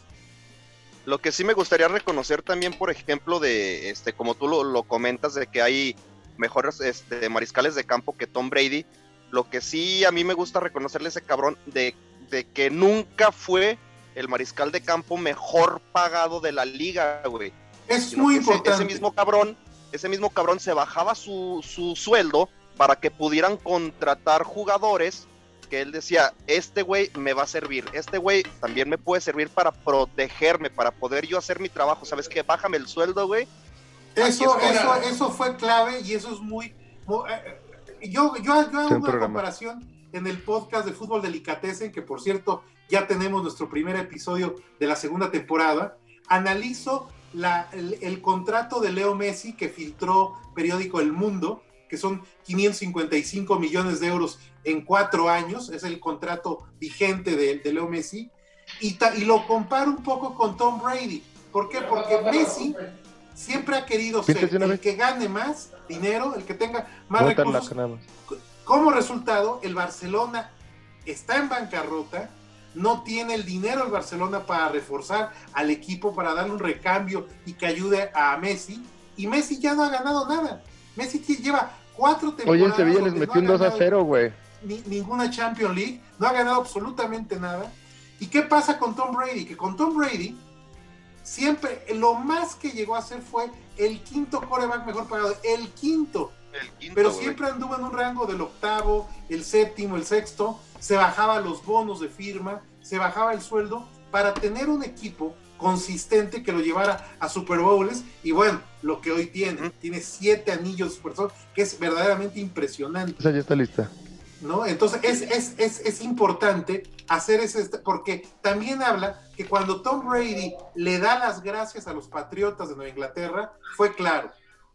Lo que sí me gustaría reconocer también, por ejemplo, de este, como tú lo, lo comentas, de que hay mejores este, mariscales de campo que Tom Brady. Lo que sí a mí me gusta reconocerle a ese cabrón de, de que nunca fue el mariscal de campo mejor pagado de la liga, güey. Es sino muy ese- importante. Ese, mismo cabrón, ese mismo cabrón se bajaba su, su sueldo para que pudieran contratar jugadores que él decía, este güey me va a servir, este güey también me puede servir para protegerme, para poder yo hacer mi trabajo, ¿sabes qué? Bájame el sueldo, güey. Eso, eso, fue clave y eso es muy... mu- eh, eh, yo, yo, yo hago una programa. comparación en el podcast de Fútbol Delicatessen, que por cierto ya tenemos nuestro primer episodio de la segunda temporada. Analizo la- el, el contrato de Leo Messi que filtró periódico El Mundo, que son 555 millones de euros en cuatro años, es el contrato vigente de, de Leo Messi, y, ta- y lo comparo un poco con Tom Brady. ¿Por qué? Porque Messi siempre ha querido ser el que gane más dinero, el que tenga más recursos. Como resultado, el Barcelona está en bancarrota, no tiene el dinero el Barcelona para reforzar al equipo, para darle un recambio y que ayude a Messi, y Messi ya no ha ganado nada. Messi lleva cuatro Oye, temporadas. en Sevilla les metió un ha 2 a ganado 0, güey. ni- ninguna Champions League, no ha ganado absolutamente nada. ¿Y qué pasa con Tom Brady? Que con Tom Brady siempre lo más que llegó a ser fue el quinto coreback mejor pagado, el quinto. El quinto, Pero güey. siempre anduvo en un rango del octavo, el séptimo, el sexto, se bajaba los bonos de firma, se bajaba el sueldo para tener un equipo consistente que lo llevara a Super Bowls y bueno, lo que hoy tiene, tiene siete anillos de Super Bowl, que es verdaderamente impresionante. Esa ya está lista. ¿no? Entonces es, es, es, es importante hacer ese, porque también habla que cuando Tom Brady le da las gracias a los Patriotas de Nueva Inglaterra, fue claro.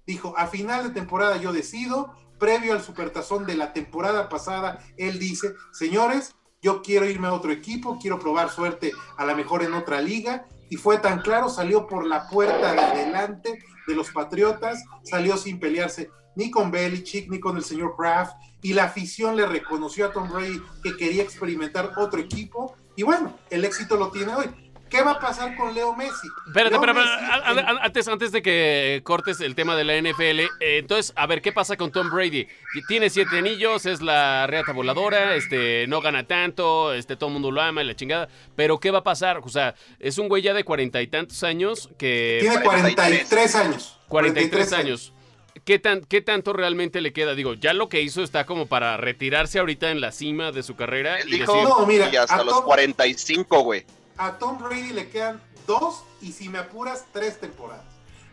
Dijo, a final de temporada yo decido, previo al supertazón de la temporada pasada, él dice, señores, yo quiero irme a otro equipo, quiero probar suerte a la mejor en otra liga, y fue tan claro, salió por la puerta de adelante de los Patriotas, salió sin pelearse ni con Belichick, ni con el señor Kraft, y la afición le reconoció a Tom Brady que quería experimentar otro equipo, y bueno, el éxito lo tiene hoy. ¿Qué va a pasar con Leo Messi? Espérate, Leo espérate, el- antes, antes de que cortes el tema de la NFL, eh, entonces, a ver, ¿qué pasa con Tom Brady? Tiene siete anillos, es la reata voladora, este, no gana tanto, este, todo el mundo lo ama y la chingada, pero ¿qué va a pasar? O sea, es un güey ya de cuarenta y tantos años que... tiene 43 años. 43 años. ¿Qué, tan, ¿Qué tanto realmente le queda? Digo, ya lo que hizo está como para retirarse ahorita en la cima de su carrera Él y dijo, decir, No, mira, y hasta a los Tom- 45, güey. A Tom Brady le quedan dos y si me apuras, tres temporadas.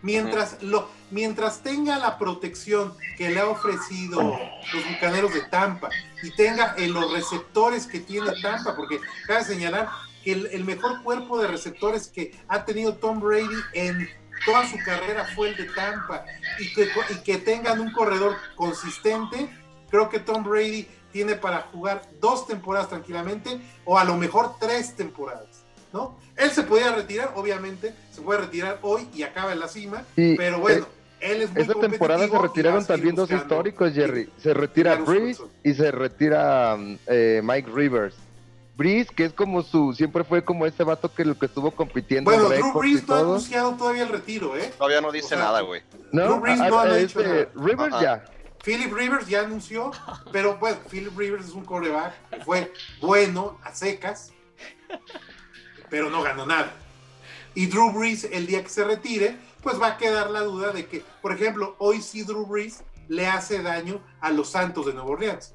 Mientras, lo, mientras tenga la protección que le ha ofrecido los bucaneros de Tampa y tenga en los receptores que tiene Tampa, porque cabe señalar que el, el mejor cuerpo de receptores que ha tenido Tom Brady en toda su carrera fue el de Tampa y que, y que tengan un corredor consistente, creo que Tom Brady tiene para jugar dos temporadas tranquilamente o a lo mejor tres temporadas, ¿no? Él se podía retirar, obviamente, se puede retirar hoy y acaba en la cima, pero bueno, eh, él es muy Esta temporada se retiraron también dos históricos, Jerry. Se retira Breeze y se retira mm, eh, Mike Rivers. Breeze, que es como su, siempre fue como ese vato que que estuvo compitiendo Bueno, en Drew Brees no ha anunciado todavía el retiro, ¿eh? Todavía no dice O sea, nada, güey. No, Drew Brees a- no a- ha dicho este, nada. Rivers ya. Philip Rivers ya anunció, pero bueno, Philip Rivers es un coreback fue bueno a secas, pero no ganó nada. Y Drew Brees, el día que se retire, pues va a quedar la duda de que, por ejemplo, hoy sí Drew Brees le hace daño a los Santos de Nueva Orleans.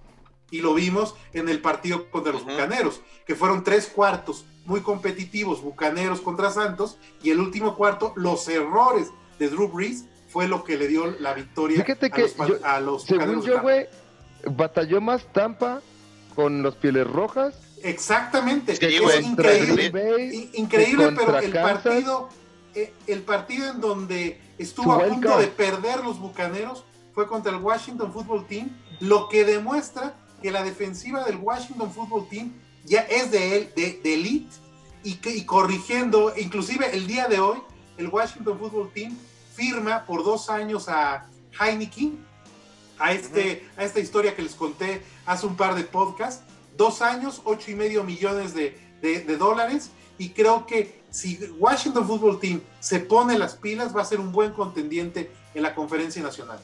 Y lo vimos en el partido contra los. Bucaneros, que fueron tres cuartos muy competitivos, Bucaneros contra Santos, y el último cuarto, los errores de Drew Brees fue lo que le dio la victoria Fíjate a que los, pa- yo- a los Según Bucaneros de yo, Tampa. güey, batalló más Tampa con los Pieles Rojas. Exactamente, Sí, es güey. increíble, Bay. increíble, pero el Kansas. partido, eh, el partido en donde estuvo a punto de perder los Bucaneros fue contra el Washington Football Team, lo que demuestra que la defensiva del Washington Football Team ya es de él, de, de elite, y, que, y corrigiendo, inclusive el día de hoy, el Washington Football Team firma por dos años a Heineken, a, este, a esta historia que les conté hace un par de podcasts, dos años, ocho y medio millones de, de- de dólares, y creo que si Washington Football Team se pone las pilas, va a ser un buen contendiente en la conferencia nacional.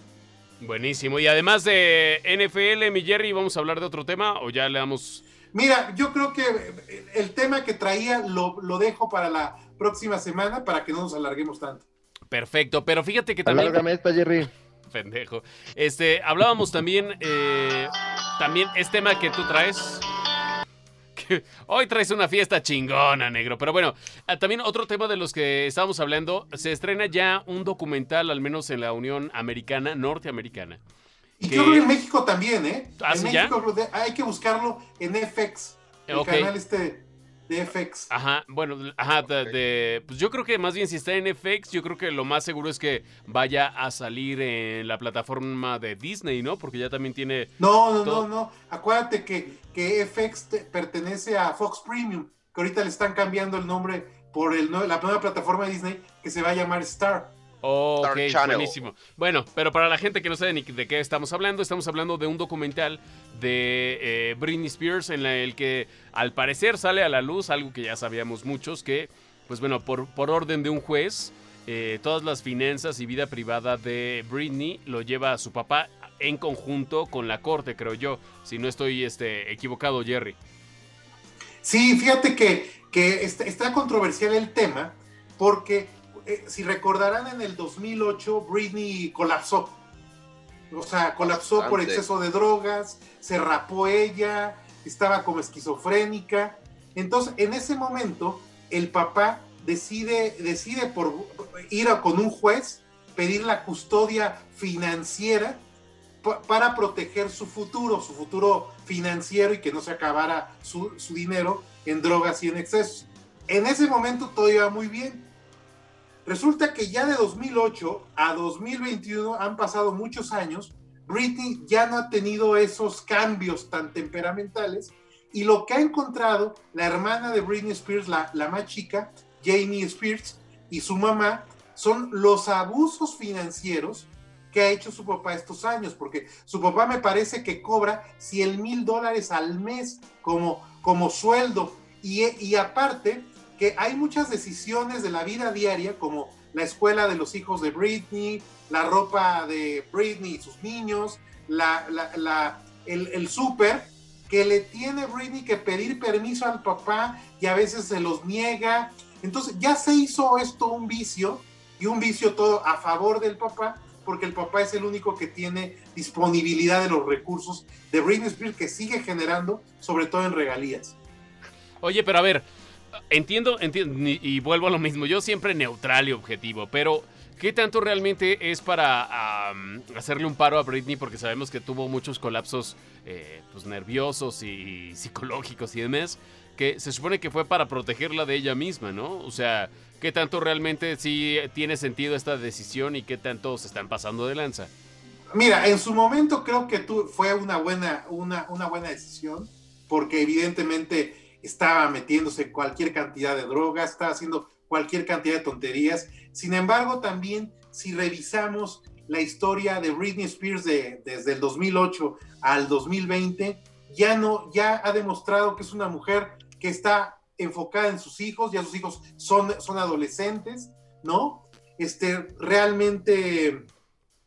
buenísimo. Y además de NFL, mi Jerry, ¿vamos a hablar de otro tema o ya le damos... Mira, yo creo que el tema que traía lo, lo dejo para la próxima semana para que no nos alarguemos tanto. Perfecto, pero fíjate que también... Alárgame esta, Jerry. Pendejo. Este, hablábamos también, eh, también es tema que tú traes. Que hoy traes una fiesta chingona, negro. Pero bueno, ah, también otro tema de los que estábamos hablando, se estrena ya un documental, al menos en la Unión Americana, norteamericana. Y ¿Qué? yo creo que en México también, ¿eh? ¿Ah, en sí, ya? México que hay que buscarlo en FX, el canal este de FX. Ajá, bueno, ajá, de, pues yo creo que más bien si está en FX, yo creo que lo más seguro es que vaya a salir en la plataforma de Disney, ¿no? Porque ya también tiene... No, no, Todo. no, no. Acuérdate que, que FX te- pertenece a Fox Premium, que ahorita le están cambiando el nombre por el, la nueva plataforma de Disney que se va a llamar Star. Oh, Star ok, Channel. buenísimo. Bueno, pero para la gente que no sabe ni de qué estamos hablando, estamos hablando de un documental de eh, Britney Spears en la- el que al parecer sale a la luz algo que ya sabíamos muchos, que, pues bueno, por, por orden de un juez, eh, todas las finanzas y vida privada de Britney lo lleva a su papá en conjunto con la corte, creo yo, si no estoy este, equivocado, Jerry. Sí, fíjate que, que está, está controversial el tema, porque eh, si recordarán en el 2008, Britney colapsó. O sea, colapsó por exceso de drogas, se rapó ella, estaba como esquizofrénica. Entonces, en ese momento, el papá decide, decide por ir a- con un juez, pedir la custodia financiera pa- para proteger su futuro, su futuro financiero y que no se acabara su, su dinero en drogas y en excesos. En ese momento todo iba muy bien. Resulta que ya de 2008 a 2021 han pasado muchos años. Britney ya no ha tenido esos cambios tan temperamentales y lo que ha encontrado la hermana de Britney Spears, la, la más chica, Jamie Spears, y su mamá, son los abusos financieros que ha hecho su papá estos años, porque su papá me parece que cobra 100 mil dólares al mes como, como sueldo. Y, y aparte, que hay muchas decisiones de la vida diaria, como la escuela de los hijos de Britney, la ropa de Britney y sus niños, la, el, el súper, que le tiene Britney que pedir permiso al papá y a veces se los niega. Entonces ya se hizo esto un vicio y un vicio todo a favor del papá, porque el papá es el único que tiene disponibilidad de los recursos de Britney Spears que sigue generando, sobre todo en regalías. Oye, pero a ver, entiendo, entiendo, y, vuelvo a lo mismo, yo siempre neutral y objetivo, pero ¿qué tanto realmente es para hacerle un paro a Britney? Porque sabemos que tuvo muchos colapsos eh, pues, nerviosos y psicológicos y demás, que se supone que fue para protegerla de ella misma, ¿no? O sea, ¿qué tanto realmente sí tiene sentido esta decisión y qué tanto se están pasando de lanza? Mira, en su momento creo que tú, fue una buena, una, una buena decisión, porque evidentemente estaba metiéndose cualquier cantidad de drogas, estaba haciendo cualquier cantidad de tonterías. Sin embargo, también si revisamos la historia de Britney Spears de- desde el 2008 al 2020, ya no, ya ha demostrado que es una mujer que está enfocada en sus hijos, ya sus hijos son, son adolescentes, ¿no? Este, realmente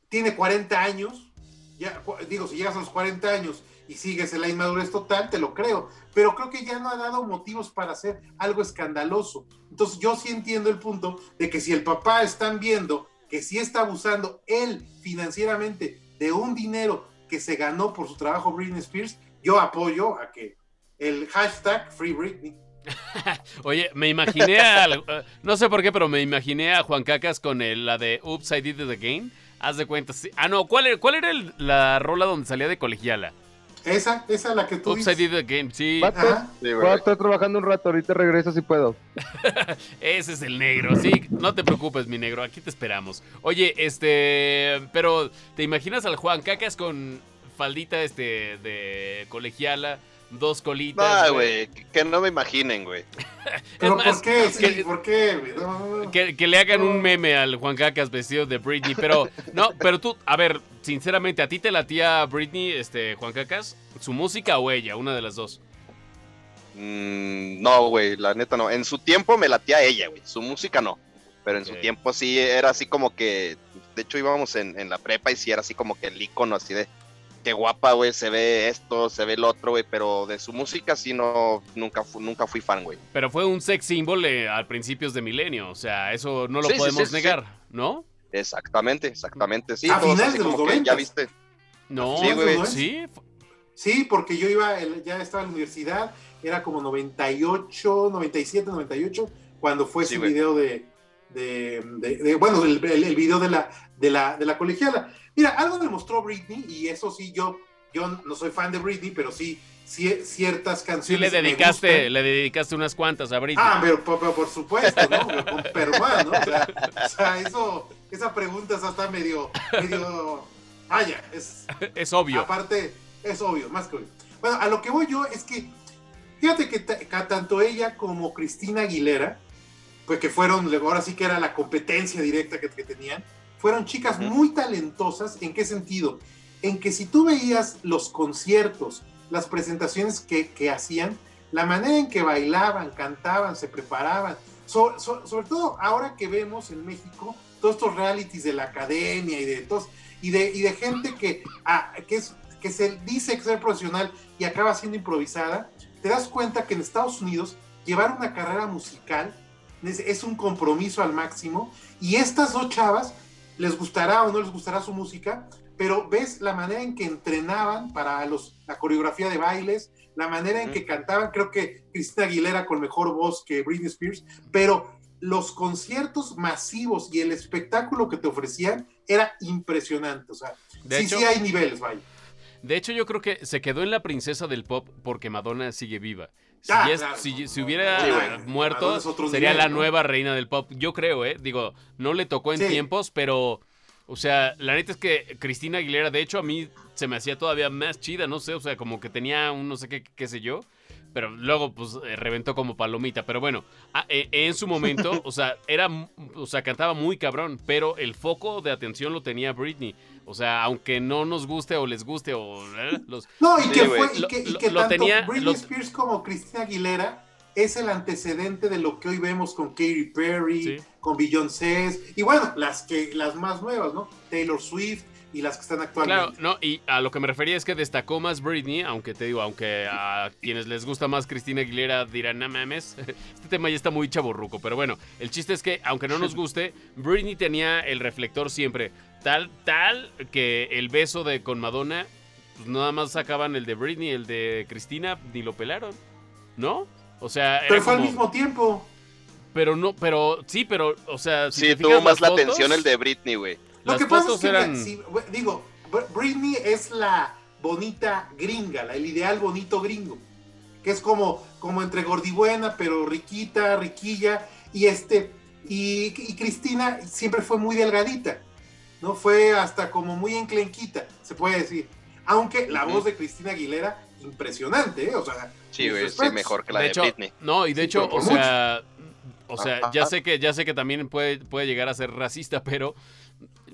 tiene 40 años, ya, digo, si llegas a los 40 años y sigues en la inmadurez total, te lo creo, pero creo que ya no ha dado motivos para hacer algo escandaloso. Entonces yo sí entiendo el punto de que si el papá están viendo que sí está abusando él financieramente de un dinero que se ganó por su trabajo Britney Spears, yo apoyo a que el hashtag Free Britney. Oye, me imaginé a, eh, no sé por qué, pero me imaginé a Juan Cacas con la de Oops, I Did It Again. Haz de cuenta. Ah, no, ¿cuál era, cuál era la rola donde salía de colegiala? Esa, esa es la que tú I dices. Again, sí. Vato, Ajá. Sí, voy a güey. estar trabajando un rato, ahorita regreso si puedo. Ese es el negro, sí. No te preocupes, mi negro, aquí te esperamos. Oye, este, pero ¿te imaginas al Juan Cacas con faldita este de colegiala, dos colitas? No, güey, que- que no me imaginen, güey. Pero más, ¿por qué? Sí, que- ¿Por qué? No. Que, que le hagan un meme al Juan Cacas vestido de Britney, pero no, pero tú, a ver, sinceramente, ¿a ti te latía Britney, este, Juan Cacas? ¿Su música o ella? Una de las dos. Mm, no, güey, la neta no. En su tiempo me latía ella, güey. Su música no. Pero en su tiempo sí era así como que. De hecho, íbamos en, en la prepa y sí era así como que el icono así de. Qué guapa, güey, se ve esto, se ve lo otro, güey. Pero de su música sí no. Nunca, fu- nunca fui fan, güey. Pero fue un sex symbol eh, al principios de milenio, o sea, eso no lo Sí, podemos sí, sí. negar, ¿no? Exactamente, exactamente. Sí, A finales de los como que 90. ya viste. No, Sí, güey. sí, Sí, porque yo iba, el- ya estaba en la universidad, era como 98, 97, 98, cuando fue güey. video de, de, de- de- bueno, el, video de la, de, la, de la colegiala. Mira, algo demostró Britney, y eso sí, yo yo no soy fan de Britney, pero sí, sí ciertas Sí canciones. le me dedicaste, le dedicaste unas cuantas a Britney. Ah, pero, por, por supuesto, ¿no? Con Perman, ¿no? O sea, o sea, eso, esa pregunta esa está medio, medio, vaya, es, es obvio. aparte, es obvio, más que obvio. Bueno, a lo que voy yo es que, fíjate que tanto ella como Cristina Aguilera, pues que fueron, ahora sí que era la competencia directa que, que tenían, fueron chicas muy talentosas. ¿En qué sentido? En que si tú veías los conciertos, las presentaciones que, que hacían, la manera en que bailaban, cantaban, se preparaban, so- so- sobre todo ahora que vemos en México todos estos realities de la academia y de todos, y de, y de gente que, ah, que, es, que se dice ser profesional y acaba siendo improvisada, te das cuenta que en Estados Unidos llevar una carrera musical es, un compromiso al máximo y estas dos chavas les gustará o no les gustará su música, pero ves la manera en que entrenaban para los, la coreografía de bailes, la manera en que cantaban, creo que Cristina Aguilera con mejor voz que Britney Spears, pero los conciertos masivos y el espectáculo que te ofrecían era impresionante, o sea, De sí, hecho- sí hay niveles, vaya. De hecho, yo creo que se quedó en la princesa del pop porque Madonna sigue viva. Si, Ah, es- claro, si- no, si no, hubiera sí, muerto, sería nivel, la ¿no? nueva reina del pop. Yo creo, ¿eh? Digo, no le tocó en Sí. tiempos, pero, o sea, la neta es que Cristina Aguilera, de hecho, a mí se me hacía todavía más chida, no sé, o sea, como que tenía un no sé qué, qué sé yo. Pero luego, pues, eh, reventó como palomita. Pero bueno, ah, eh, en su momento, o sea, era, o sea, cantaba muy cabrón, pero el foco de atención lo tenía Britney. O sea, aunque no nos guste o les guste o eh, los... No, y que fue, y que, y que lo tanto tenía- Britney lo- Spears como Cristina Aguilera es el antecedente de lo que hoy vemos con Katy Perry, Sí. con Beyoncé, y bueno, las que las más nuevas, ¿no? Taylor Swift y las que están Claro, actualmente. no, y a lo que me refería es que destacó más Britney, aunque te digo, aunque a quienes les gusta más Cristina Aguilera dirán, no mames, este tema ya está muy chaborruco, pero bueno, el chiste es que, aunque no nos guste, Britney tenía el reflector siempre, tal, tal, que el beso de con Madonna, pues nada más sacaban el de Britney, el de Cristina, ni lo pelaron, ¿no? O sea, era Pero fue al mismo tiempo. pero no, pero, sí, pero, o sea, si Sí, tuvo más la atención el de Britney, güey. Lo las que pasa es que, eran... bu- digo, Br- Britney es la bonita gringa, la- el ideal bonito gringo, que es como, como entre gordibuena, pero riquita, riquilla, y este, y, y Cristina siempre fue muy delgadita, ¿no? Fue hasta como muy enclenquita, se puede decir. Aunque la Ujú. voz de Cristina Aguilera, impresionante, ¿eh? O sea, Sí, respetos. mejor que la de de, hecho, Britney. No, y de Sí, hecho, o sea, o sea, ya sé que ya sé que también puede, puede llegar a ser racista, pero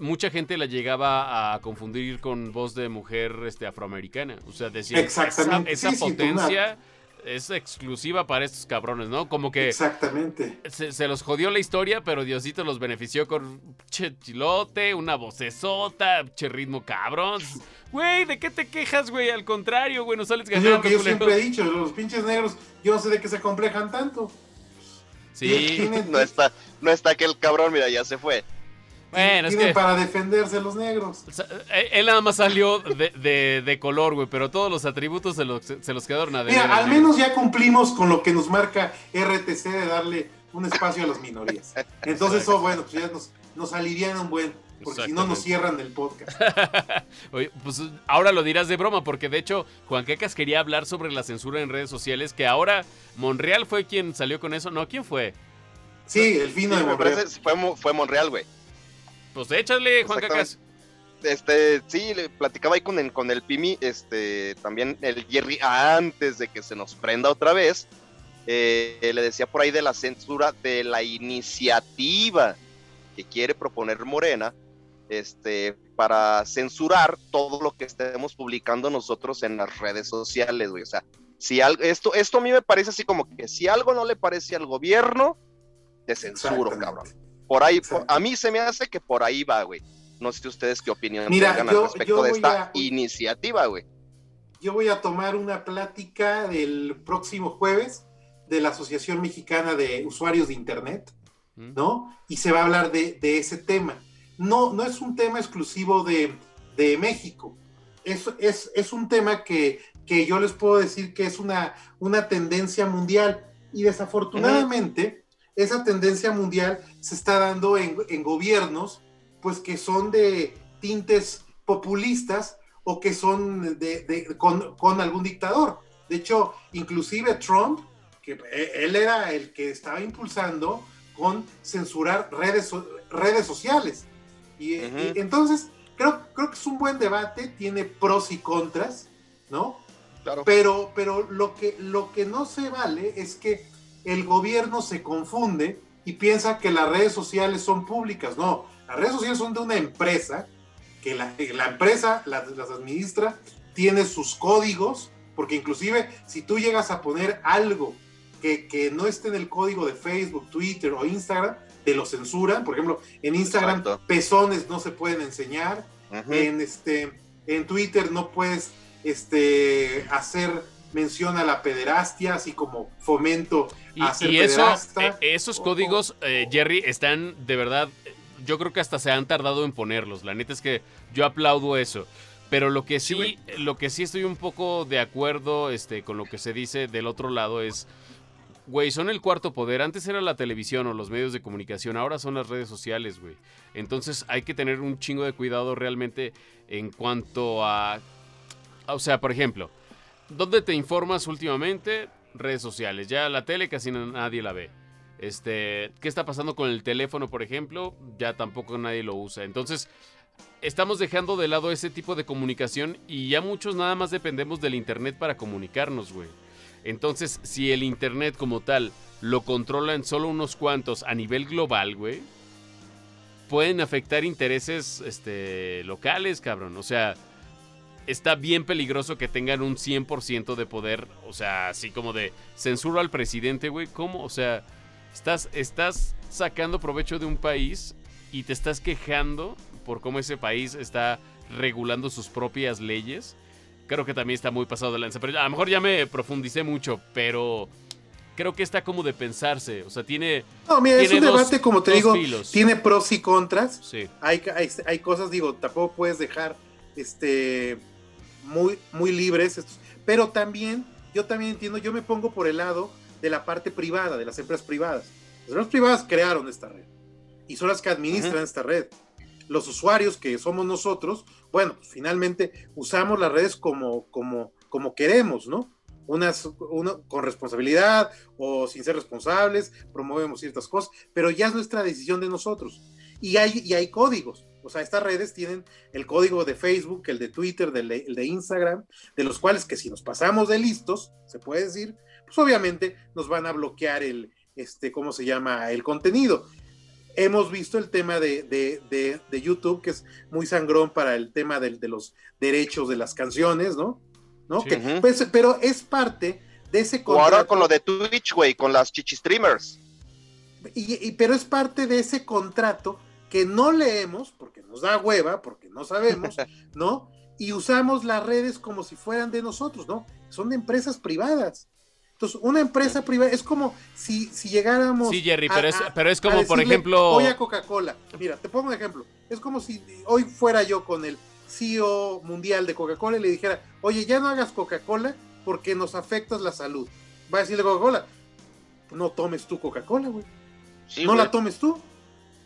mucha gente la llegaba a confundir con voz de mujer este afroamericana, o sea, decía Exactamente, esa, esa sí, sí, potencia es exclusiva para estos cabrones, ¿no? Como que Exactamente. se, se los jodió la historia, pero Diosito los benefició con che chilote, una vocesota, che ritmo cabrón. Güey, ¿de qué te quejas, güey? Al contrario, güey, no sales Es lo ganando. que yo siempre he dicho, los pinches negros, yo no sé de qué se complejan tanto. Sí, No está, no está aquel cabrón, mira, ya se fue. Bueno, es tienen que... para defenderse los negros. O sea, eh, él nada más salió de, de- de color, güey, pero todos los atributos se los, se los quedaron a Mira, al menos ya cumplimos con lo que nos marca RTC de darle un espacio a las minorías. Entonces, eso, bueno, pues ya nos, nos alivian un buen, porque si no nos cierran del podcast. Oye, pues ahora lo dirás de broma, porque de hecho Juan Quecas quería hablar sobre la censura en redes sociales, que ahora Monreal fue quien salió con eso. No, ¿quién fue? Sí, el fino Sí, de Monreal. fue, fue Monreal, güey. Pues échale, Juan Quecas. Este, sí, le platicaba ahí con el, con el Pimi, este, también el Jerry, antes de que se nos prenda otra vez, eh, le decía por ahí de la censura de la iniciativa que quiere proponer Morena, este, para censurar todo lo que estemos publicando nosotros en las redes sociales, güey. O sea, si algo, esto, esto a mí me parece así como que si algo no le parece al gobierno, te censuro, cabrón. Por ahí, por- a mí se me hace que por ahí va, güey. No sé ustedes qué opinión Mira, tengan yo- al respecto yo de voy esta a- iniciativa, güey. Yo voy a tomar una plática del próximo jueves de la Asociación Mexicana de Usuarios de Internet. ¿no? Y se va a hablar de, de ese tema. No, no es un tema exclusivo de, de México. Es, es, es un tema que, que yo les puedo decir que es una, una tendencia mundial. Y desafortunadamente, esa tendencia mundial se está dando en, en gobiernos, pues que son de tintes populistas o que son de, de- con, con algún dictador. De hecho, inclusive Trump, que eh, él era el que estaba impulsando con censurar redes, redes sociales. Y, Ujú. y entonces, creo, creo que es un buen debate, tiene pros y contras, ¿no? Claro. Pero, pero lo, que, lo que no se vale es que el gobierno se confunde y piensa que las redes sociales son públicas. No, las redes sociales son de una empresa, que la, empresa las, las administra, tiene sus códigos, porque inclusive si tú llegas a poner algo que, que no esté en el código de Facebook, Twitter o Instagram, te lo censuran. Por ejemplo, en Instagram Exacto. pezones no se pueden enseñar en este en Twitter no puedes este hacer mención a la pederastia así como fomento Y, a ser y eso, pederasta eh, esos o- códigos, eh, Jerry, están de verdad. eh, Yo creo que hasta se han tardado en ponerlos. La neta es que yo aplaudo eso. Pero lo que sí, güey. lo que sí estoy un poco de acuerdo este, con lo que se dice del otro lado es. Güey, son el cuarto poder. Antes era la televisión o los medios de comunicación, ahora son las redes sociales, güey. Entonces hay que tener un chingo de cuidado realmente en cuanto a... O sea, por ejemplo, ¿dónde te informas últimamente? Redes sociales. Ya la tele casi na- nadie la ve. Este, ¿qué está pasando con el teléfono, por ejemplo? Ya tampoco nadie lo usa. Entonces, estamos dejando de lado ese tipo de comunicación y ya muchos nada más dependemos del internet para comunicarnos, güey. Entonces, si el internet como tal lo controlan solo unos cuantos a nivel global, güey, pueden afectar intereses este, locales, cabrón. O sea, está bien peligroso que tengan un 100% de poder. O sea, así como de censuro al presidente, güey. ¿Cómo? O sea, estás, estás sacando provecho de un país y te estás quejando por cómo ese país está regulando sus propias leyes. Creo que también está muy pasado de lanza. Pero a lo mejor ya me profundicé mucho, pero creo que está como de pensarse. O sea, tiene... no mira es un dos- debate como te digo filos. tiene pros y contras Sí. hay, hay, hay cosas digo tampoco puedes dejar este muy muy libres estos- pero también yo también entiendo yo me pongo por el lado de la parte privada de las empresas privadas. Las empresas privadas crearon esta red y son las que administran esta red. Los usuarios que somos nosotros, bueno, pues finalmente usamos las redes como, como, como queremos, ¿no? Unas, uno, con responsabilidad o sin ser responsables, promovemos ciertas cosas, pero ya es nuestra decisión de nosotros. Y hay, y hay códigos, o sea, estas redes tienen el código de Facebook, el de Twitter, del el de Instagram, de los cuales que si nos pasamos de listos, se puede decir, pues obviamente nos van a bloquear el, este, ¿cómo se llama? El contenido hemos visto el tema de, de, de, de YouTube, que es muy sangrón para el tema de, los derechos de las canciones, ¿no? ¿No? Sí. Que, Ujú. pues, pero es parte de ese O ahora contrato. con lo de Twitch, güey, con las chichi streamers. y, y- pero es parte de ese contrato que no leemos, porque nos da hueva, porque no sabemos, ¿no? Y usamos las redes como si fueran de nosotros, ¿no? Son de empresas privadas. Entonces, una empresa privada es como si, si llegáramos. Sí, Jerry, a- pero es, a- pero es a como, por decirle, ejemplo... Oye, a Coca-Cola. Mira, te pongo un ejemplo. Es como si hoy fuera yo con el CEO mundial de Coca-Cola y le dijera, oye, ya no hagas Coca-Cola porque nos afectas la salud. Va a decirle Coca-Cola, no tomes tú Coca-Cola, güey. Sí, no güey. la tomes tú.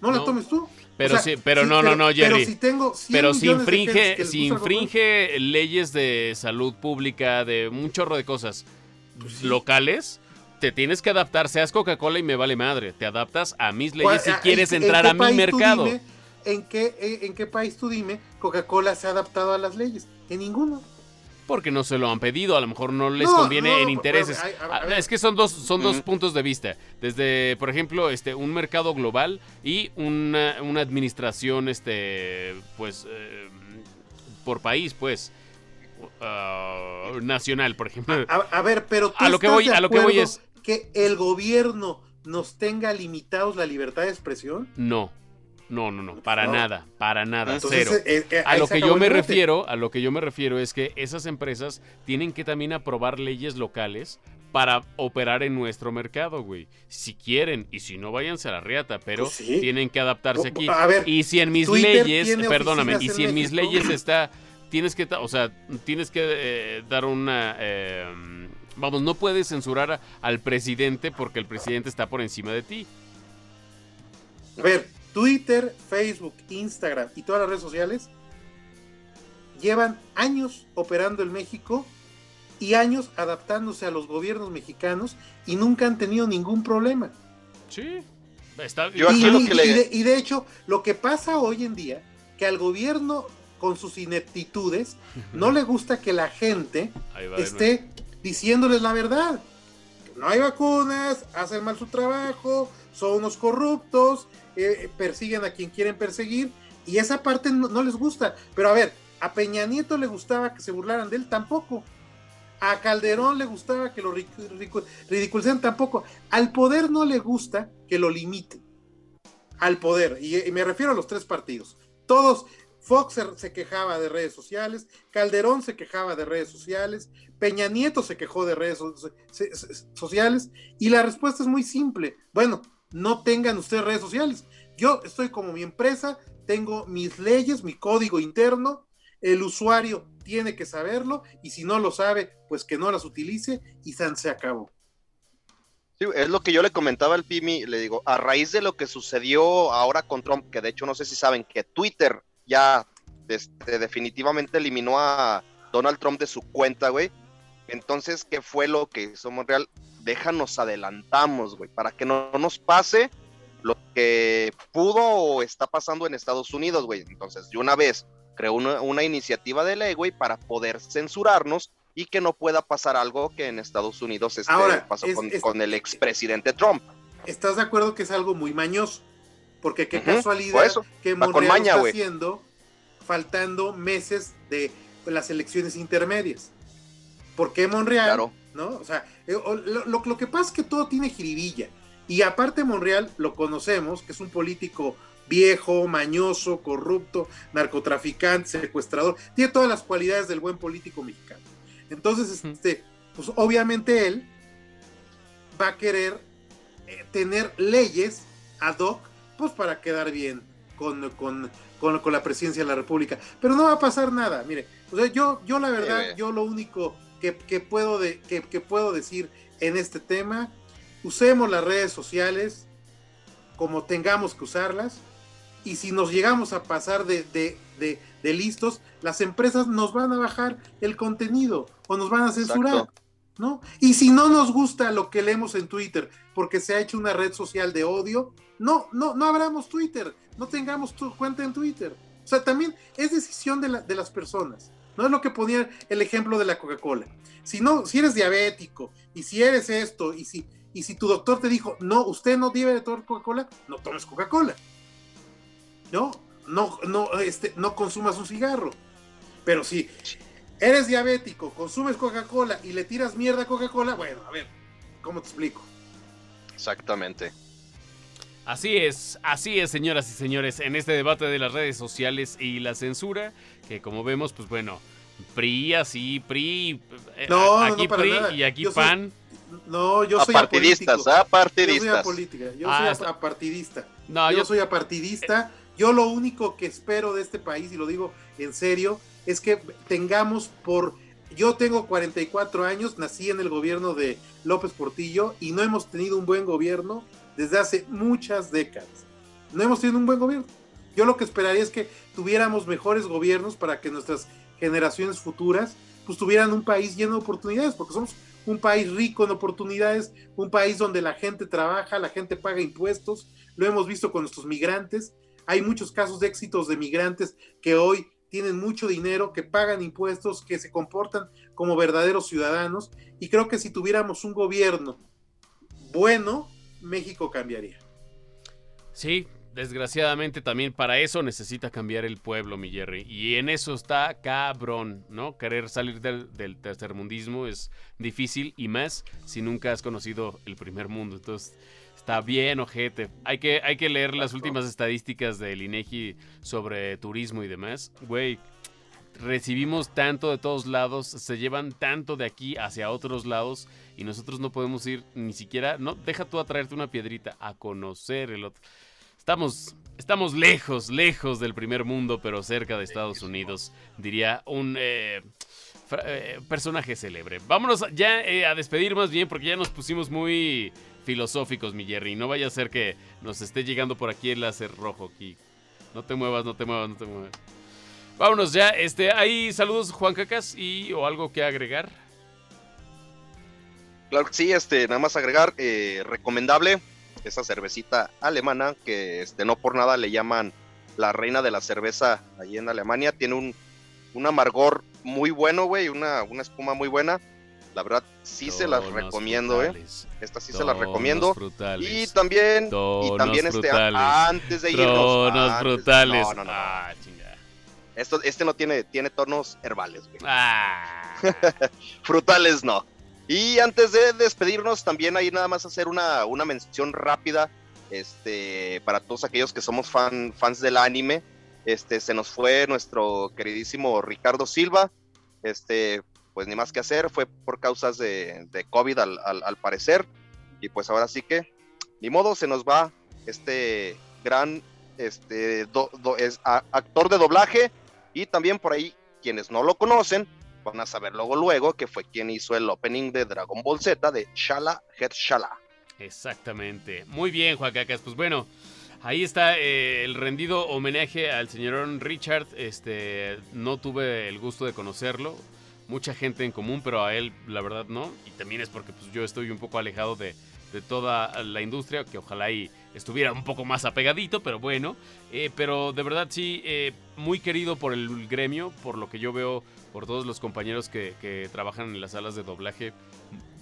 No, la No. tomes tú. Pero O sea, sí, pero no, no, no, Pero Jerry. si tengo 100 Pero si infringe, si infringe leyes de salud pública, de un chorro de cosas Pues sí. locales, te tienes que adaptar, seas Coca-Cola y me vale madre. Te adaptas a mis ¿cuál- leyes si ah, quieres en- en entrar a mi mercado. dime- ¿en qué, en qué país tú dime Coca-Cola se ha adaptado a las leyes? En ninguno. Porque no se lo han pedido, a lo mejor no les No, conviene no, en intereses. pero, Ah. Es que son dos, son dos Ujú. puntos de vista. Desde, por ejemplo, este, un mercado global y una, una administración, este, pues, eh, por país, pues, ah, nacional, por ejemplo. A, a ver, pero tú A lo que voy- a lo que voy es- que el gobierno nos tenga limitados la libertad de expresión. No, no, no, no, para No. nada, para nada, Entonces, cero. eh, eh, A lo que yo me refiero, a lo que yo me refiero es que esas empresas tienen que también aprobar leyes locales para operar en nuestro mercado, güey. Si quieren y si no váyanse a la riata, pero Pues sí. tienen que adaptarse aquí. a ver, y si en mis Twitter leyes, perdóname, y si en mis México. leyes está tienes que, o sea, tienes que eh, dar una eh, vamos, no puedes censurar a- al presidente porque el presidente está por encima de ti. A ver, Twitter, Facebook, Instagram y todas las redes sociales llevan años operando en México y años adaptándose a los gobiernos mexicanos y nunca han tenido ningún problema. Sí. Está Yo Y, aquí lo y- que le- y de, y de hecho, lo que pasa hoy en día, que al gobierno con sus ineptitudes no le gusta que la gente esté diciéndoles la verdad. Que No hay vacunas, hacen mal su trabajo, son unos corruptos, eh, persiguen a quien quieren perseguir, y esa parte no, les gusta. Pero a ver, a Peña Nieto le gustaba que se burlaran de él, tampoco. A Calderón le gustaba que lo ridicu- ridicu- ridiculizaran, tampoco. Al poder no le gusta que lo limiten. Al poder, y, me refiero a los tres partidos. Todos, Fox se, quejaba de redes sociales, Calderón se quejaba de redes sociales, Peña Nieto se quejó de redes sociales, y la respuesta es muy simple. Bueno, no tengan ustedes redes sociales. Yo estoy como mi empresa, tengo mis leyes, mi código interno, el usuario tiene que saberlo, y si no lo sabe, pues que no las utilice, y se acabó. Sí, es lo que yo le comentaba al Pimi, le digo, a raíz de lo que sucedió ahora con Trump, que de hecho no sé si saben que Twitter ya este, definitivamente eliminó a Donald Trump de su cuenta, güey. Entonces, ¿qué fue lo que hizo Monreal? Déjanos adelantamos, güey, para que no nos pase lo que pudo o está pasando en Estados Unidos, güey. Entonces, de una vez creó una, una iniciativa de ley, güey, para poder censurarnos y que no pueda pasar algo que en Estados Unidos este, Ahora, pasó es- con, es- con el expresidente Trump. ¿Estás de acuerdo que es algo muy mañoso? Porque qué casualidad eso, que Monreal maña, está haciendo faltando meses de las elecciones intermedias. ¿Por qué Monreal? Claro. ¿No? O sea, eh, lo, lo- lo que pasa es que todo tiene jiribilla. Y aparte Monreal lo conocemos, que es un político viejo, mañoso, corrupto, narcotraficante, secuestrador. Tiene todas las cualidades del buen político mexicano. Entonces, este, pues obviamente él va a querer eh, tener leyes ad hoc, pues para quedar bien con, con, con, con la presidencia de la República. Pero no va a pasar nada, mire. O sea, yo, yo la verdad, yo lo único que, que puedo de, que, que puedo decir en este tema, usemos las redes sociales como tengamos que usarlas. Y si nos llegamos a pasar de, de, de, de listos, las empresas nos van a bajar el contenido o nos van a censurar. Exacto. ¿no? Y si no nos gusta lo que leemos en Twitter, porque se ha hecho una red social de odio, no, no, no abramos Twitter, no tengamos tu cuenta en Twitter. O sea, también es decisión de, la- de las personas. No es lo que ponía el ejemplo de la Coca-Cola. Si no, si eres diabético, y si eres esto, y si, y si tu doctor te dijo, no, usted no debe de tomar Coca-Cola, no tomes Coca-Cola. No, no, no, este, no consumas un cigarro. Pero si eres diabético, consumes Coca-Cola y le tiras mierda a Coca-Cola, bueno, a ver, ¿cómo te explico? Exactamente. Así es, así es, señoras y señores, en este debate de las redes sociales y la censura, que como vemos, pues bueno, PRI así, PRI, eh, No, no, aquí no, PRI nada. y aquí Yo soy- PAN. No, yo soy Apartidistas, apolítico. Yo soy apartidistas. apolítica, yo Ah, soy apartidista. No, yo yo, soy apartidista. Yo lo único que espero de este país, y lo digo en serio, es que tengamos por... Yo tengo 44 años, nací en el gobierno de López Portillo y no hemos tenido un buen gobierno desde hace muchas décadas. No hemos tenido un buen gobierno. Yo lo que esperaría es que tuviéramos mejores gobiernos para que nuestras generaciones futuras pues tuvieran un país lleno de oportunidades, porque somos un país rico en oportunidades, un país donde la gente trabaja, la gente paga impuestos, lo hemos visto con nuestros migrantes, hay muchos casos de éxitos de migrantes que hoy tienen mucho dinero, que pagan impuestos, que se comportan como verdaderos ciudadanos, y creo que si tuviéramos un gobierno bueno, México cambiaría. sí, desgraciadamente también para eso necesita cambiar el pueblo, mi Jerry. Y en eso está cabrón, ¿no? Querer salir del, del tercermundismo es difícil y más si nunca has conocido el primer mundo. Entonces, está bien, ojete. Hay que, hay que leer las últimas estadísticas del INEGI sobre turismo y demás. Güey, recibimos tanto de todos lados, se llevan tanto de aquí hacia otros lados y nosotros no podemos ir ni siquiera, no, deja tú a traerte una piedrita, a conocer el otro. Estamos, estamos lejos, lejos del primer mundo, pero cerca de Estados Unidos, diría un eh, eh, personaje célebre. Vámonos ya eh, a despedir más bien porque ya nos pusimos muy filosóficos, mi Jerry. No vaya a ser que nos esté llegando por aquí el láser rojo aquí. No te muevas, no te muevas, no te muevas. Vámonos ya. Este, ahí saludos, Juan Cacas, y o algo que agregar. Claro que sí, este, nada más agregar, eh, recomendable esa cervecita alemana que este, no por nada le llaman la reina de la cerveza allí en Alemania. Tiene un, un amargor muy bueno, güey, una, una espuma muy buena. La verdad, sí se las recomiendo, eh. frutales, Esta sí se las recomiendo. frutales, Y también, y también este, frutales. antes de irnos. Tronos antes- brutales. No, no, no. Ah. Esto, este no tiene, tiene tonos herbales, güey. Ah. frutales no. Y antes de despedirnos, también hay nada más hacer una, una mención rápida este, para todos aquellos que somos fan, fans del anime. Este, se nos fue nuestro queridísimo Ricardo Silva. Este, pues ni más que hacer, fue por causas de, de COVID al, al- al parecer. Y pues ahora sí que, ni modo, se nos va este gran este, do- do- es, a- actor de doblaje. Y también por ahí, quienes no lo conocen, van a saber luego luego que fue quien hizo el opening de Dragon Ball Z de Shala Head Shala. Exactamente. Muy bien, Juan Cacas. Pues bueno, ahí está eh, el rendido homenaje al señor Richard. Este, no tuve el gusto de conocerlo. Mucha gente en común, pero a él la verdad no. Y también es porque pues, yo estoy un poco alejado de, de toda la industria, que ojalá y estuviera un poco más apegadito, pero bueno. Eh, pero de verdad sí, eh, muy querido por el gremio, por lo que yo veo, por todos los compañeros que, que trabajan en las salas de doblaje.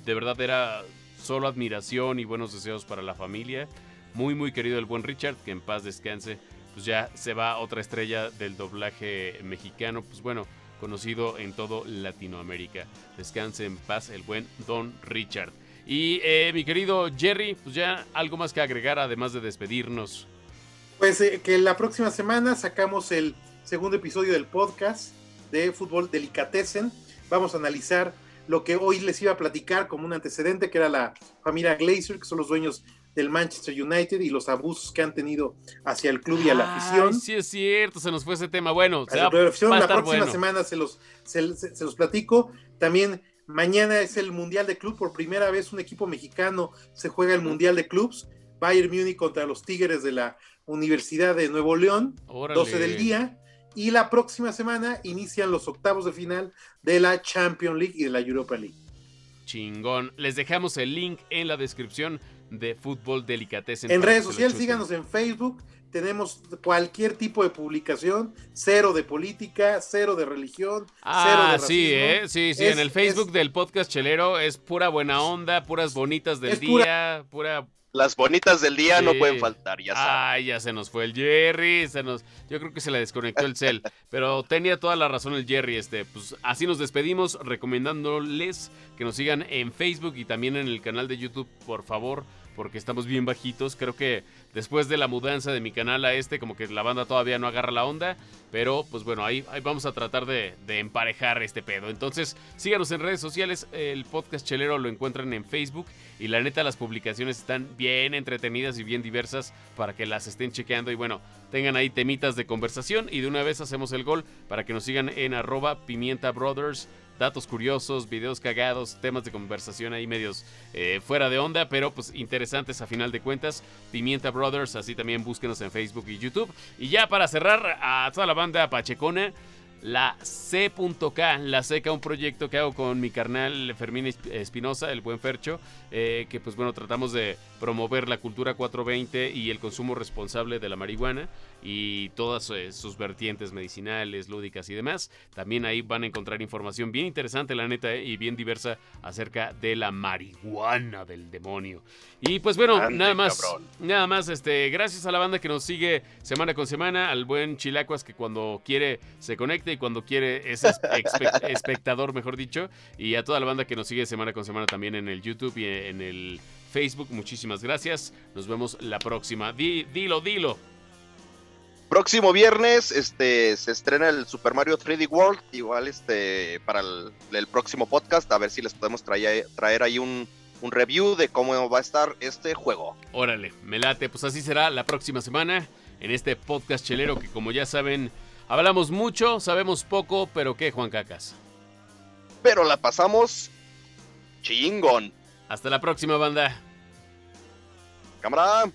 De verdad era solo admiración y buenos deseos para la familia. Muy, muy querido el buen Richard, que en paz descanse. Pues ya se va otra estrella del doblaje mexicano, pues bueno, conocido en todo Latinoamérica. Descanse en paz el buen Don Richard. Y eh, mi querido Jerry, pues ya algo más que agregar, además de despedirnos. Pues eh, que la próxima semana sacamos el segundo episodio del podcast de Fútbol Delicatessen. Vamos a analizar lo que hoy les iba a platicar como un antecedente, que era la familia Glazer, que son los dueños del Manchester United y los abusos que han tenido hacia el club y a la afición. Ay, sí es cierto, se nos fue ese tema. Bueno, se A va- la afición, va a la estar próxima bueno. semana se los, se, se- se los platico. También mañana es el Mundial de Club. Por primera vez un equipo mexicano se juega el Mundial de Clubs. Bayern Múnich contra los Tigres de la Universidad de Nuevo León. Órale. 12 del día. Y la próxima semana inician los octavos de final de la Champions League y de la Europa League. Chingón. Les dejamos el link en la descripción de Fútbol Delicatessen. En redes sociales, síganos en Facebook. Tenemos cualquier tipo de publicación, cero de política, cero de religión, cero Ah, de sí, racismo. ¿eh? Sí, sí, Es- en el Facebook es- del podcast Chelero es pura buena onda, puras bonitas del día, pura... Las bonitas del día no Sí. pueden faltar, ya saben. Ay, ya se nos fue el Jerry, se nos... Yo creo que se le desconectó el cel, pero tenía toda la razón el Jerry, este, pues así nos despedimos recomendándoles que nos sigan en Facebook y también en el canal de YouTube, por favor, porque estamos bien bajitos, creo que después de la mudanza de mi canal a este, como que la banda todavía no agarra la onda, pero pues bueno, ahí, vamos a tratar de, de emparejar este pedo. Entonces, síganos en redes sociales, el podcast chelero lo encuentran en Facebook. Y la neta las publicaciones están bien entretenidas y bien diversas para que las estén chequeando. Y bueno, tengan ahí temitas de conversación. Y de una vez hacemos el gol para que nos sigan en arroba pimienta brothers. Datos curiosos, videos cagados, temas de conversación ahí medios eh, fuera de onda, pero pues interesantes a final de cuentas. Pimienta Brothers, así también búsquenos en Facebook y YouTube. Y ya para cerrar a toda la banda Pachecona, la C.K, la Seca, un proyecto que hago con mi carnal Fermín Esp- Espinosa, el buen Fercho, eh, que pues bueno, tratamos de promover la cultura 420 y el consumo responsable de la marihuana y todas eh, sus vertientes medicinales, lúdicas y demás. También ahí van a encontrar información bien interesante, la neta, eh, y bien diversa acerca de la marihuana del demonio. Y pues bueno, nada más, cabrón. nada más, este, gracias a la banda que nos sigue semana con semana, al buen Chilacuas que cuando quiere se conecta y cuando quiere es es- espe- espectador, mejor dicho, y a toda la banda que nos sigue semana con semana también en el YouTube y en el Facebook, muchísimas gracias. Nos vemos la próxima. Di- dilo, dilo. Próximo viernes este, se estrena el Super Mario 3D World. Igual este, para el, el próximo podcast, a ver si les podemos traer, traer ahí un, un review de cómo va a estar este juego. Órale, me late. Pues así será la próxima semana en este podcast chelero que como ya saben, hablamos mucho, sabemos poco, pero ¿qué, Juan Cacas? Pero la pasamos chingón. Hasta la próxima, banda. Cámara.